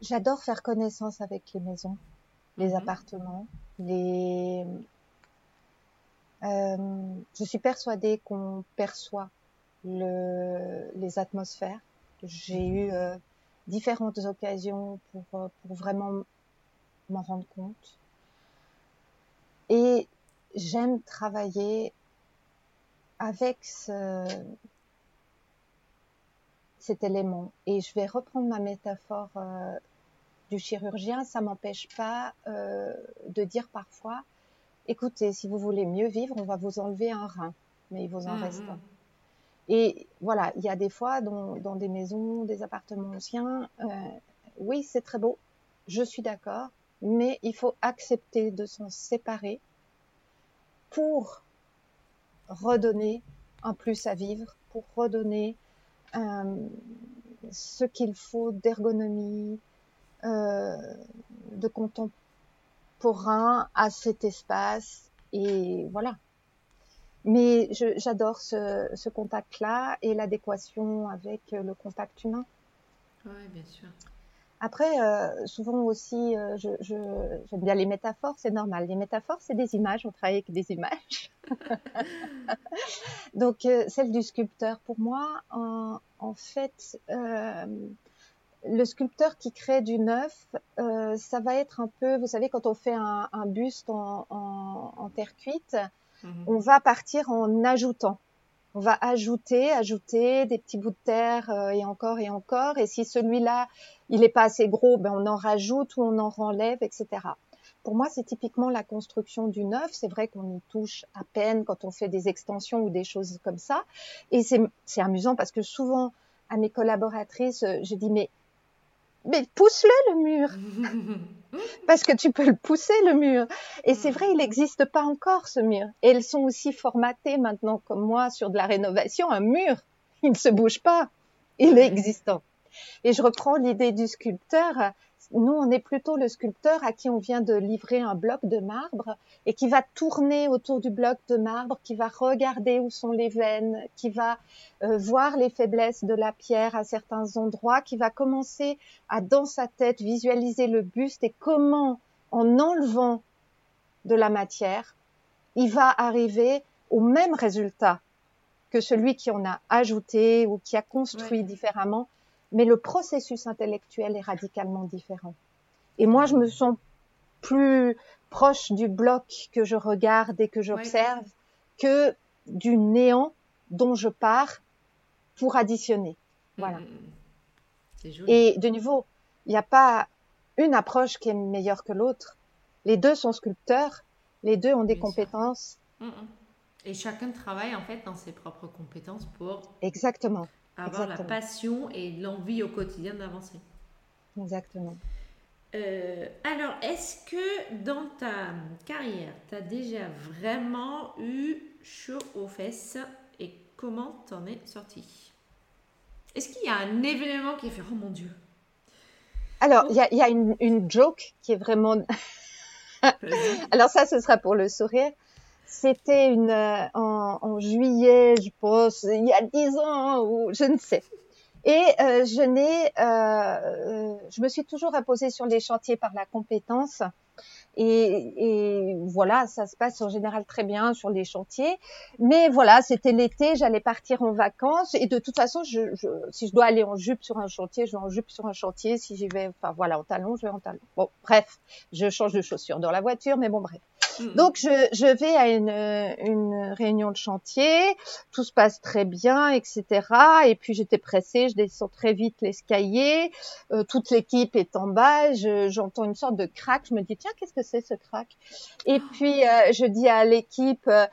J'adore faire connaissance avec les maisons, les mhm. appartements, les... Euh, je suis persuadée qu'on perçoit le, les atmosphères. J'ai eu euh, différentes occasions pour, euh, pour vraiment m'en rendre compte. Et j'aime travailler avec ce, cet élément. Et je vais reprendre ma métaphore euh, du chirurgien. Ça m'empêche pas euh, de dire parfois, écoutez, si vous voulez mieux vivre, on va vous enlever un rein, mais il vous en mmh, reste un. Et voilà, il y a des fois dans, dans des maisons, des appartements anciens, euh, oui, c'est très beau, je suis d'accord, mais il faut accepter de s'en séparer pour redonner un plus à vivre, pour redonner euh, ce qu'il faut d'ergonomie, de contemporain à cet espace et voilà. Mais j'adore ce contact-là et l'adéquation avec le contact humain. Oui, bien sûr. Après, euh, souvent aussi, euh, je, j'aime bien les métaphores, c'est normal. Les métaphores, c'est des images, on travaille avec des images. Donc, euh, celle du sculpteur, pour moi, en, en fait, euh, le sculpteur qui crée du neuf, euh, ça va être un peu, vous savez, quand on fait un, un buste en, en, en, terre cuite, mhm. on va partir en ajoutant on va ajouter, ajouter des petits bouts de terre euh, et encore et encore. Et si celui-là, il n'est pas assez gros, ben on en rajoute ou on en enlève, etc. Pour moi, c'est typiquement la construction du neuf. C'est vrai qu'on y touche à peine quand on fait des extensions ou des choses comme ça. Et c'est amusant parce que souvent, à mes collaboratrices, je dis, mais mais pousse-le le mur. Parce que tu peux le pousser le mur. Et c'est vrai il n'existe pas encore ce mur. Et elles sont aussi formatées maintenant comme moi sur de la rénovation un mur. Il ne se bouge pas. Il est existant. Et je reprends l'idée du sculpteur nous, on est plutôt le sculpteur à qui on vient de livrer un bloc de marbre et qui va tourner autour du bloc de marbre, qui va regarder où sont les veines, qui va euh, voir les faiblesses de la pierre à certains endroits, qui va commencer à, dans sa tête, visualiser le buste et comment, en enlevant de la matière, il va arriver au même résultat que celui qui en a ajouté ou qui a construit différemment, mais le processus intellectuel est radicalement différent. Et moi, je me sens plus proche du bloc que je regarde et que j'observe que du néant dont je pars pour additionner. Voilà. Mmh. Et de nouveau, il n'y a pas une approche qui est meilleure que l'autre. Les deux sont sculpteurs, les deux ont des compétences. Mmh, mmh. Et chacun travaille en fait dans ses propres compétences pour exactement avoir la passion et l'envie au quotidien d'avancer. Exactement. Euh, alors, est-ce que dans ta carrière, tu as déjà vraiment eu chaud aux fesses et comment t'en es sorti? Est-ce qu'il y a un événement qui fait Oh mon Dieu? Alors, il y a, une, une, joke qui est vraiment. alors, ça, ce sera pour le sourire. C'était une euh, en, en, juillet, je pense, il y a dix ans ou je ne sais. Et euh, je n'ai, euh, euh, je me suis toujours imposée sur les chantiers par la compétence. Et, et, voilà, ça se passe en général très bien sur les chantiers. Mais voilà, c'était l'été, j'allais partir en vacances. Et de toute façon, je, je, si je dois aller en jupe sur un chantier, je vais en jupe sur un chantier. Si j'y vais, enfin voilà, en talon, je vais en talon. Bon, bref, je change de chaussures dans la voiture, mais bon, bref. Mm. Donc je, je, vais à une, une, réunion de chantier, tout se passe très bien, etc. Et puis j'étais pressée, je descends très vite l'escalier, euh, toute l'équipe est en bas, j'entends une sorte de crack, je me dis tiens qu'est-ce que c'est ce crack? Et puis euh, je dis à l'équipe euh,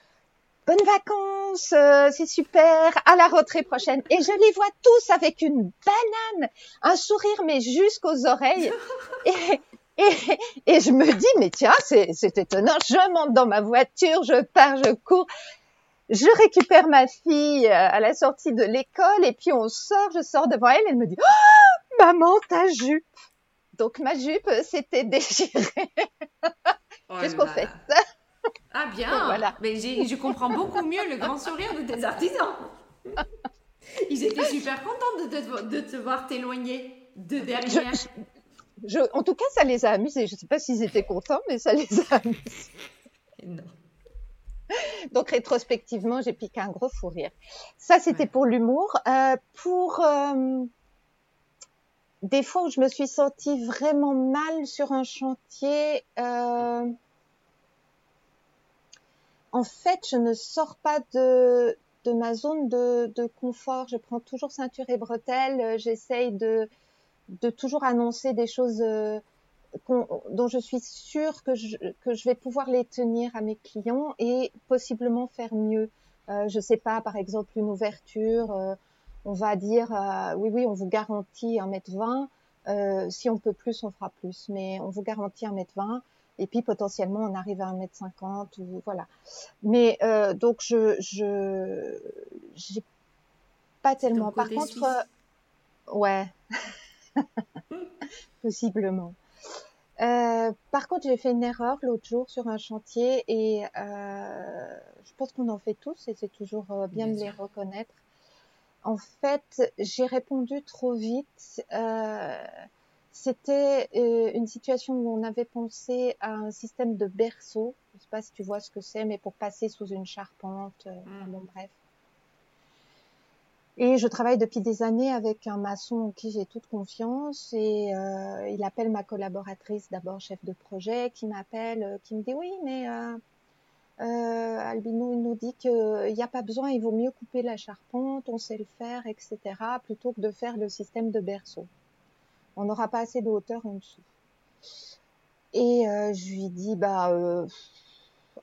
bonnes vacances, c'est super, à la rentrée prochaine. Et je les vois tous avec une banane, un sourire mais jusqu'aux oreilles. Et, et, et je me dis, mais tiens, c'est étonnant. Je monte dans ma voiture, je pars, je cours. Je récupère ma fille euh, à la sortie de l'école et puis on sort, je sors devant elle et elle me dit, oh, maman, ta jupe. Donc ma jupe s'était déchirée. Oh Qu'est-ce qu'on fait? Ah bien, voilà. mais je comprends beaucoup mieux le grand sourire de tes artisans. Ils étaient super contents de te, de te voir t'éloigner de derrière en tout cas, ça les a amusés. Je ne sais pas s'ils étaient contents, mais ça les a amusés. Non. Donc rétrospectivement, j'ai piqué un gros fou rire. Ça, c'était pour l'humour. Euh, pour euh, des fois où je me suis sentie vraiment mal sur un chantier, euh, en fait, je ne sors pas de, de ma zone de, de confort. Je prends toujours ceinture et bretelles. J'essaye de de toujours annoncer des choses euh, dont je suis sûre que je, que je vais pouvoir les tenir à mes clients et possiblement faire mieux. Euh, je sais pas, par exemple, une ouverture, euh, on va dire, euh, oui, oui, on vous garantit un mètre vingt. si on peut plus, on fera plus, mais on vous garantit un mètre vingt. Et puis potentiellement, on arrive à un mètre cinquante ou voilà. Mais donc je je j'ai pas tellement. Par contre, ouais. Possiblement. Euh, par contre, j'ai fait une erreur l'autre jour sur un chantier et euh, je pense qu'on en fait tous et c'est toujours euh, bien, de les reconnaître. En fait, j'ai répondu trop vite. Euh, c'était une situation où on avait pensé à un système de berceau. Je ne sais pas si tu vois ce que c'est, mais pour passer sous une charpente. Mmh. Bon, bref. Et je travaille depuis des années avec un maçon en qui j'ai toute confiance et euh, il appelle ma collaboratrice, d'abord chef de projet, qui m'appelle, euh, qui me dit oui, mais euh, euh, Albino il nous dit qu'il n'y a pas besoin, il vaut mieux couper la charpente, on sait le faire, etc., plutôt que de faire le système de berceau. On n'aura pas assez de hauteur en dessous. Et euh, je lui dis bah euh,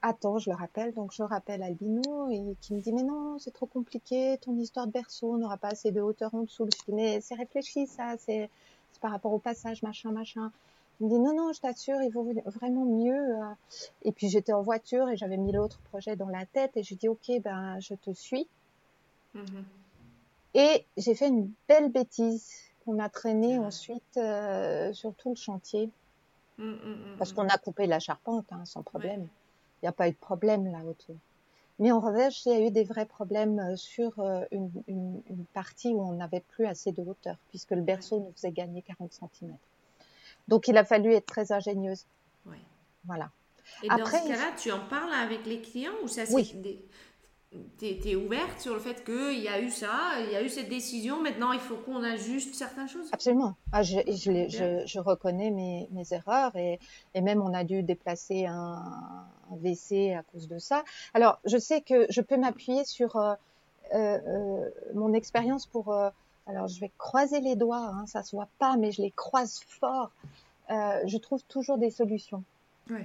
attends, je le rappelle, donc je rappelle Albino et qui me dit mais non, c'est trop compliqué, ton histoire de berceau, n'aura pas assez de hauteur en dessous. Je dis mais c'est réfléchi ça, c'est par rapport au passage, machin, machin. Il me dit non, non, je t'assure, il vaut vraiment mieux. Euh. Et puis j'étais en voiture et j'avais mis l'autre projet dans la tête et je dis ok, ben je te suis. Mm-hmm. Et j'ai fait une belle bêtise qu'on a traîné ensuite euh, sur tout le chantier. Mm, mm, mm, Parce qu'on a coupé la charpente hein, sans problème. Il n'y a pas eu de problème là autour. Mais en revanche, il y a eu des vrais problèmes euh, sur euh, une, une, une partie où on n'avait plus assez de hauteur, puisque le berceau nous faisait gagner 40 cm. Donc il a fallu être très ingénieuse. Ouais. Voilà. Et Après, dans ce cas-là, tu en parles avec les clients ou ça oui. tu es, ouverte sur le fait qu'il y a eu ça, il y a eu cette décision, maintenant il faut qu'on ajuste certaines choses? Absolument. Ah, je, je, je, je, reconnais mes, mes erreurs et, et, même on a dû déplacer un, à cause de ça. Alors je sais que je peux m'appuyer sur euh, euh, mon expérience pour... Euh, alors je vais croiser les doigts, hein, ça se voit pas, mais je les croise fort. Euh, je trouve toujours des solutions. Oui.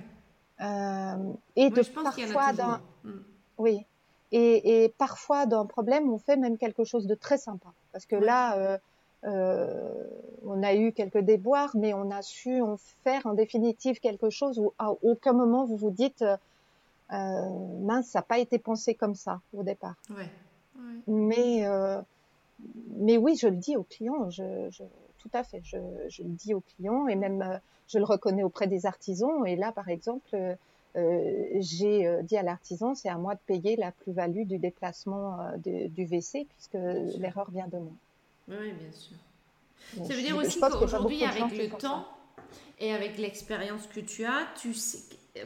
Euh, et de parfois dans, mm. oui, et, et, parfois d'un problème, on fait même quelque chose de très sympa. Parce que ouais. là, euh, euh, on a eu quelques déboires, mais on a su en faire en définitive quelque chose où à aucun moment vous vous dites euh, mince, ça n'a pas été pensé comme ça au départ. Ouais. Ouais. Mais euh, mais oui, je le dis aux clients, je, je tout à fait, je, je, le dis aux clients et même euh, je le reconnais auprès des artisans. Et là, par exemple, euh, j'ai dit à l'artisan, c'est à moi de payer la plus-value du déplacement euh, de, du WC puisque l'erreur vient de moi. Oui, bien sûr. Donc, ça veut dire aussi qu'aujourd'hui, avec le temps ça. et avec l'expérience que tu as, tu sais,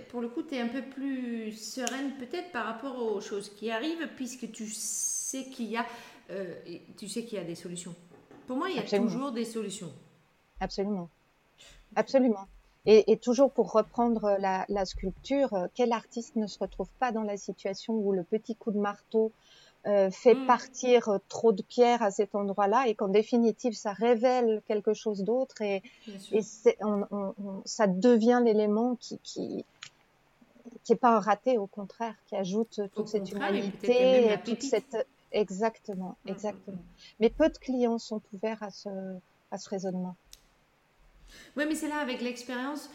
pour le coup, tu es un peu plus sereine peut-être par rapport aux choses qui arrivent puisque tu sais qu'il y a euh, tu sais qu'il y a des solutions. Pour moi, il y a Absolument. toujours des solutions. Absolument. Absolument. Et, et toujours pour reprendre la, la, sculpture, euh, quel artiste ne se retrouve pas dans la situation où le petit coup de marteau euh, fait mmh. partir euh, trop de pierres à cet endroit-là et qu'en définitive ça révèle quelque chose d'autre et, et on, on, on, ça devient l'élément qui, qui qui est pas un raté au contraire qui ajoute toute au cette humanité toute cette Exactement, exactement. Mmh. Mais peu de clients sont ouverts à ce, à ce raisonnement. Oui, mais c'est là, avec l'expérience,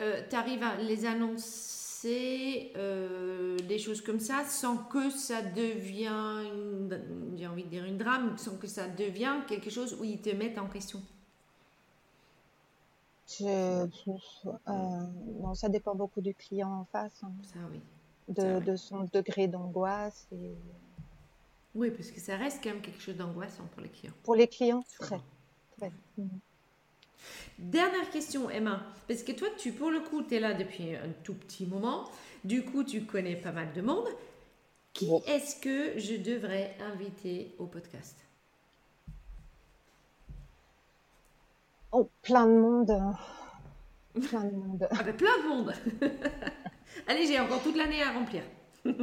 euh, tu arrives à les annoncer, euh, des choses comme ça, sans que ça devienne, j'ai envie de dire une drame, sans que ça devienne quelque chose où ils te mettent en question. Je, euh, non, ça dépend beaucoup du client en face. Hein. Ça, oui. De, de, son degré d'angoisse et oui, parce que ça reste quand même quelque chose d'angoissant pour les clients. Pour les clients, très. très. Mmh. Dernière question, Emma. Parce que toi, tu, pour le coup, tu es là depuis un tout petit moment. Du coup, tu connais pas mal de monde. Qui bon. est-ce que je devrais inviter au podcast? Oh, plein de monde. Plein de monde. ah ben, plein de monde. Allez, j'ai encore toute l'année à remplir.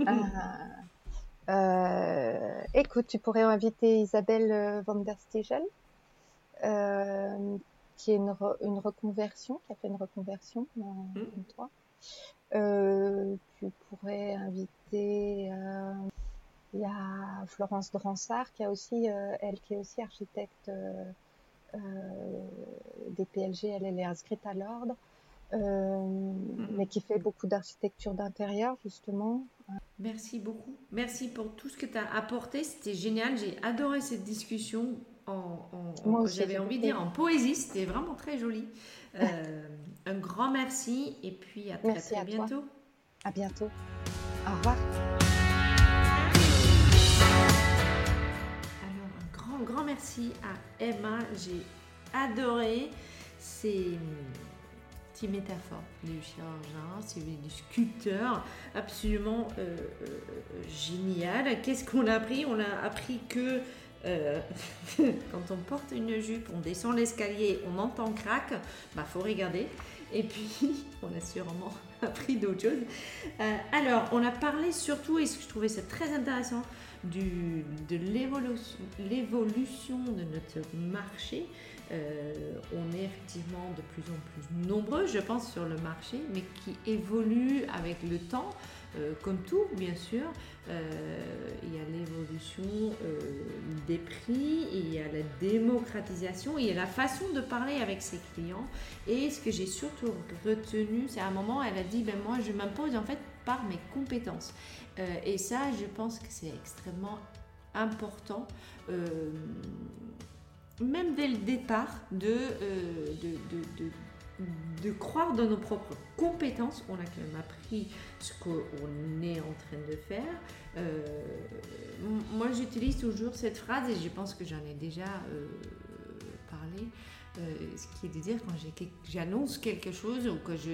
ah. Euh, écoute, tu pourrais inviter Isabelle euh, van der Stegel, euh, qui est une, re, une, reconversion, qui a fait une reconversion en mmh. 2003. Euh, tu pourrais inviter, euh, il y a Florence Dransart, qui a aussi, euh, elle qui est aussi architecte des PLG, elle, elle est inscrite à l'ordre. Euh, mais qui fait beaucoup d'architecture d'intérieur justement. Merci beaucoup. Merci pour tout ce que tu as apporté. C'était génial. J'ai adoré cette discussion. En, j'avais envie de dire en poésie, c'était vraiment très joli. Euh, un grand merci et puis à très, très bientôt. À bientôt. Au revoir. Alors, un grand, grand merci à Emma. J'ai adoré ces métaphore du chirurgien, c'est du sculpteur, absolument euh, euh, génial. Qu'est-ce qu'on a appris? On a appris que euh, quand on porte une jupe, on descend l'escalier, on entend crack, bah faut regarder. Et puis, on a sûrement appris d'autres choses. alors, on a parlé surtout, et ce que je trouvais ça très intéressant, du, de l'évolution de notre marché. Euh, on est effectivement de plus en plus nombreux, je pense, sur le marché, mais qui évolue avec le temps, euh, comme tout, bien sûr. Euh, il y a l'évolution des prix, il y a la démocratisation, il y a la façon de parler avec ses clients. Et ce que j'ai surtout retenu, c'est à un moment, elle a dit, ben moi, je m'impose en fait par mes compétences. et ça, je pense que c'est extrêmement important même dès le départ, euh, de, croire dans nos propres compétences. On a quand même appris ce qu'on est en train de faire. Euh, moi, j'utilise toujours cette phrase et je pense que j'en ai déjà euh, parlé. Euh, ce qui est de dire quand j'annonce quelque chose ou que je,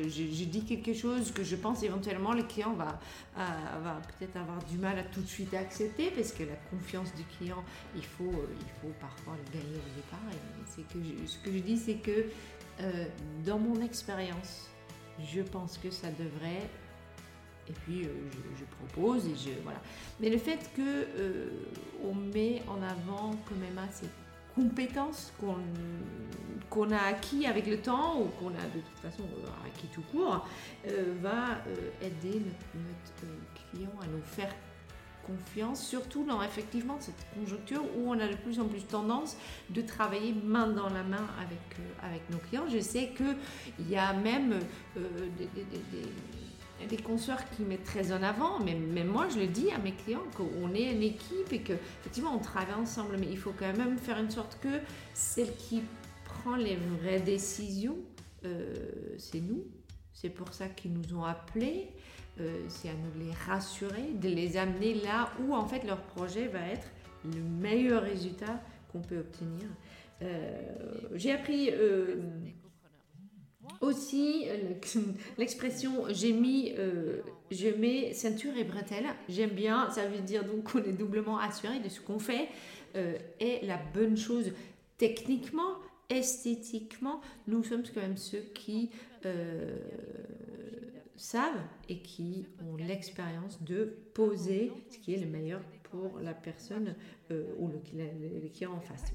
dis quelque chose que je pense éventuellement le client va, va peut-être avoir du mal à tout de suite accepter parce que la confiance du client, il faut, il faut parfois le gagner au départ. Ce que je dis, c'est que euh, dans mon expérience, je pense que ça devrait et puis je, propose et je voilà. Mais le fait que on met en avant quand même assez compétences qu'on a acquis avec le temps ou qu'on a de toute façon euh, acquis tout court, euh, va euh, aider notre, client à nous faire surtout dans effectivement cette conjoncture où on a de plus en plus tendance de travailler main dans la main avec, avec nos clients. Je sais qu'il y a même des y a des consoeurs qui mettent très en avant, mais, moi je le dis à mes clients qu'on est une équipe et que effectivement on travaille ensemble, mais il faut quand même faire une sorte que celle qui prend les vraies décisions, euh, c'est nous. C'est pour ça qu'ils nous ont appelés. Euh, c'est à nous les rassurer, de les amener là où en fait leur projet va être le meilleur résultat qu'on peut obtenir. Euh, j'ai appris aussi, euh, l'expression j'ai mis, je mets ceinture et bretelles, j'aime bien, ça veut dire donc qu'on est doublement assuré de ce qu'on fait est la bonne chose techniquement, esthétiquement. Nous sommes quand même ceux qui savent et qui ont l'expérience de poser ce qui est le meilleur pour la personne euh, ou le, client en face.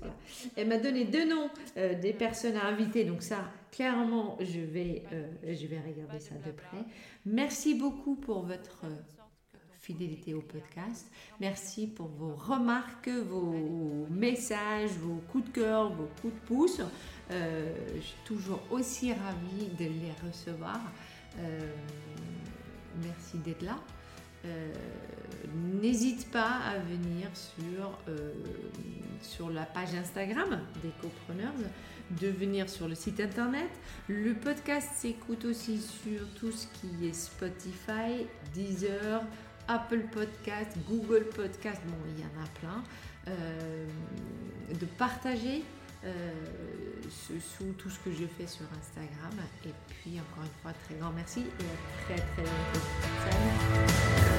Elle m'a donné deux noms euh, des personnes à inviter, donc ça, clairement, je vais, euh, je vais regarder ça de près. Merci beaucoup pour votre fidélité au podcast. Merci pour vos remarques, vos messages, vos coups de cœur, vos coups de pouce. je suis toujours aussi ravie de les recevoir. Merci d'être là. Euh, n'hésite pas à venir sur, euh, sur la page Instagram d'Ecopreneurs, de venir sur le site internet. Le podcast s'écoute aussi sur tout ce qui est Spotify, Deezer, Apple Podcast, Google Podcast, bon, il y en a plein. Euh, de partager sous tout ce que je fais sur Instagram. Et puis, encore une fois, très grand merci et à très très bientôt.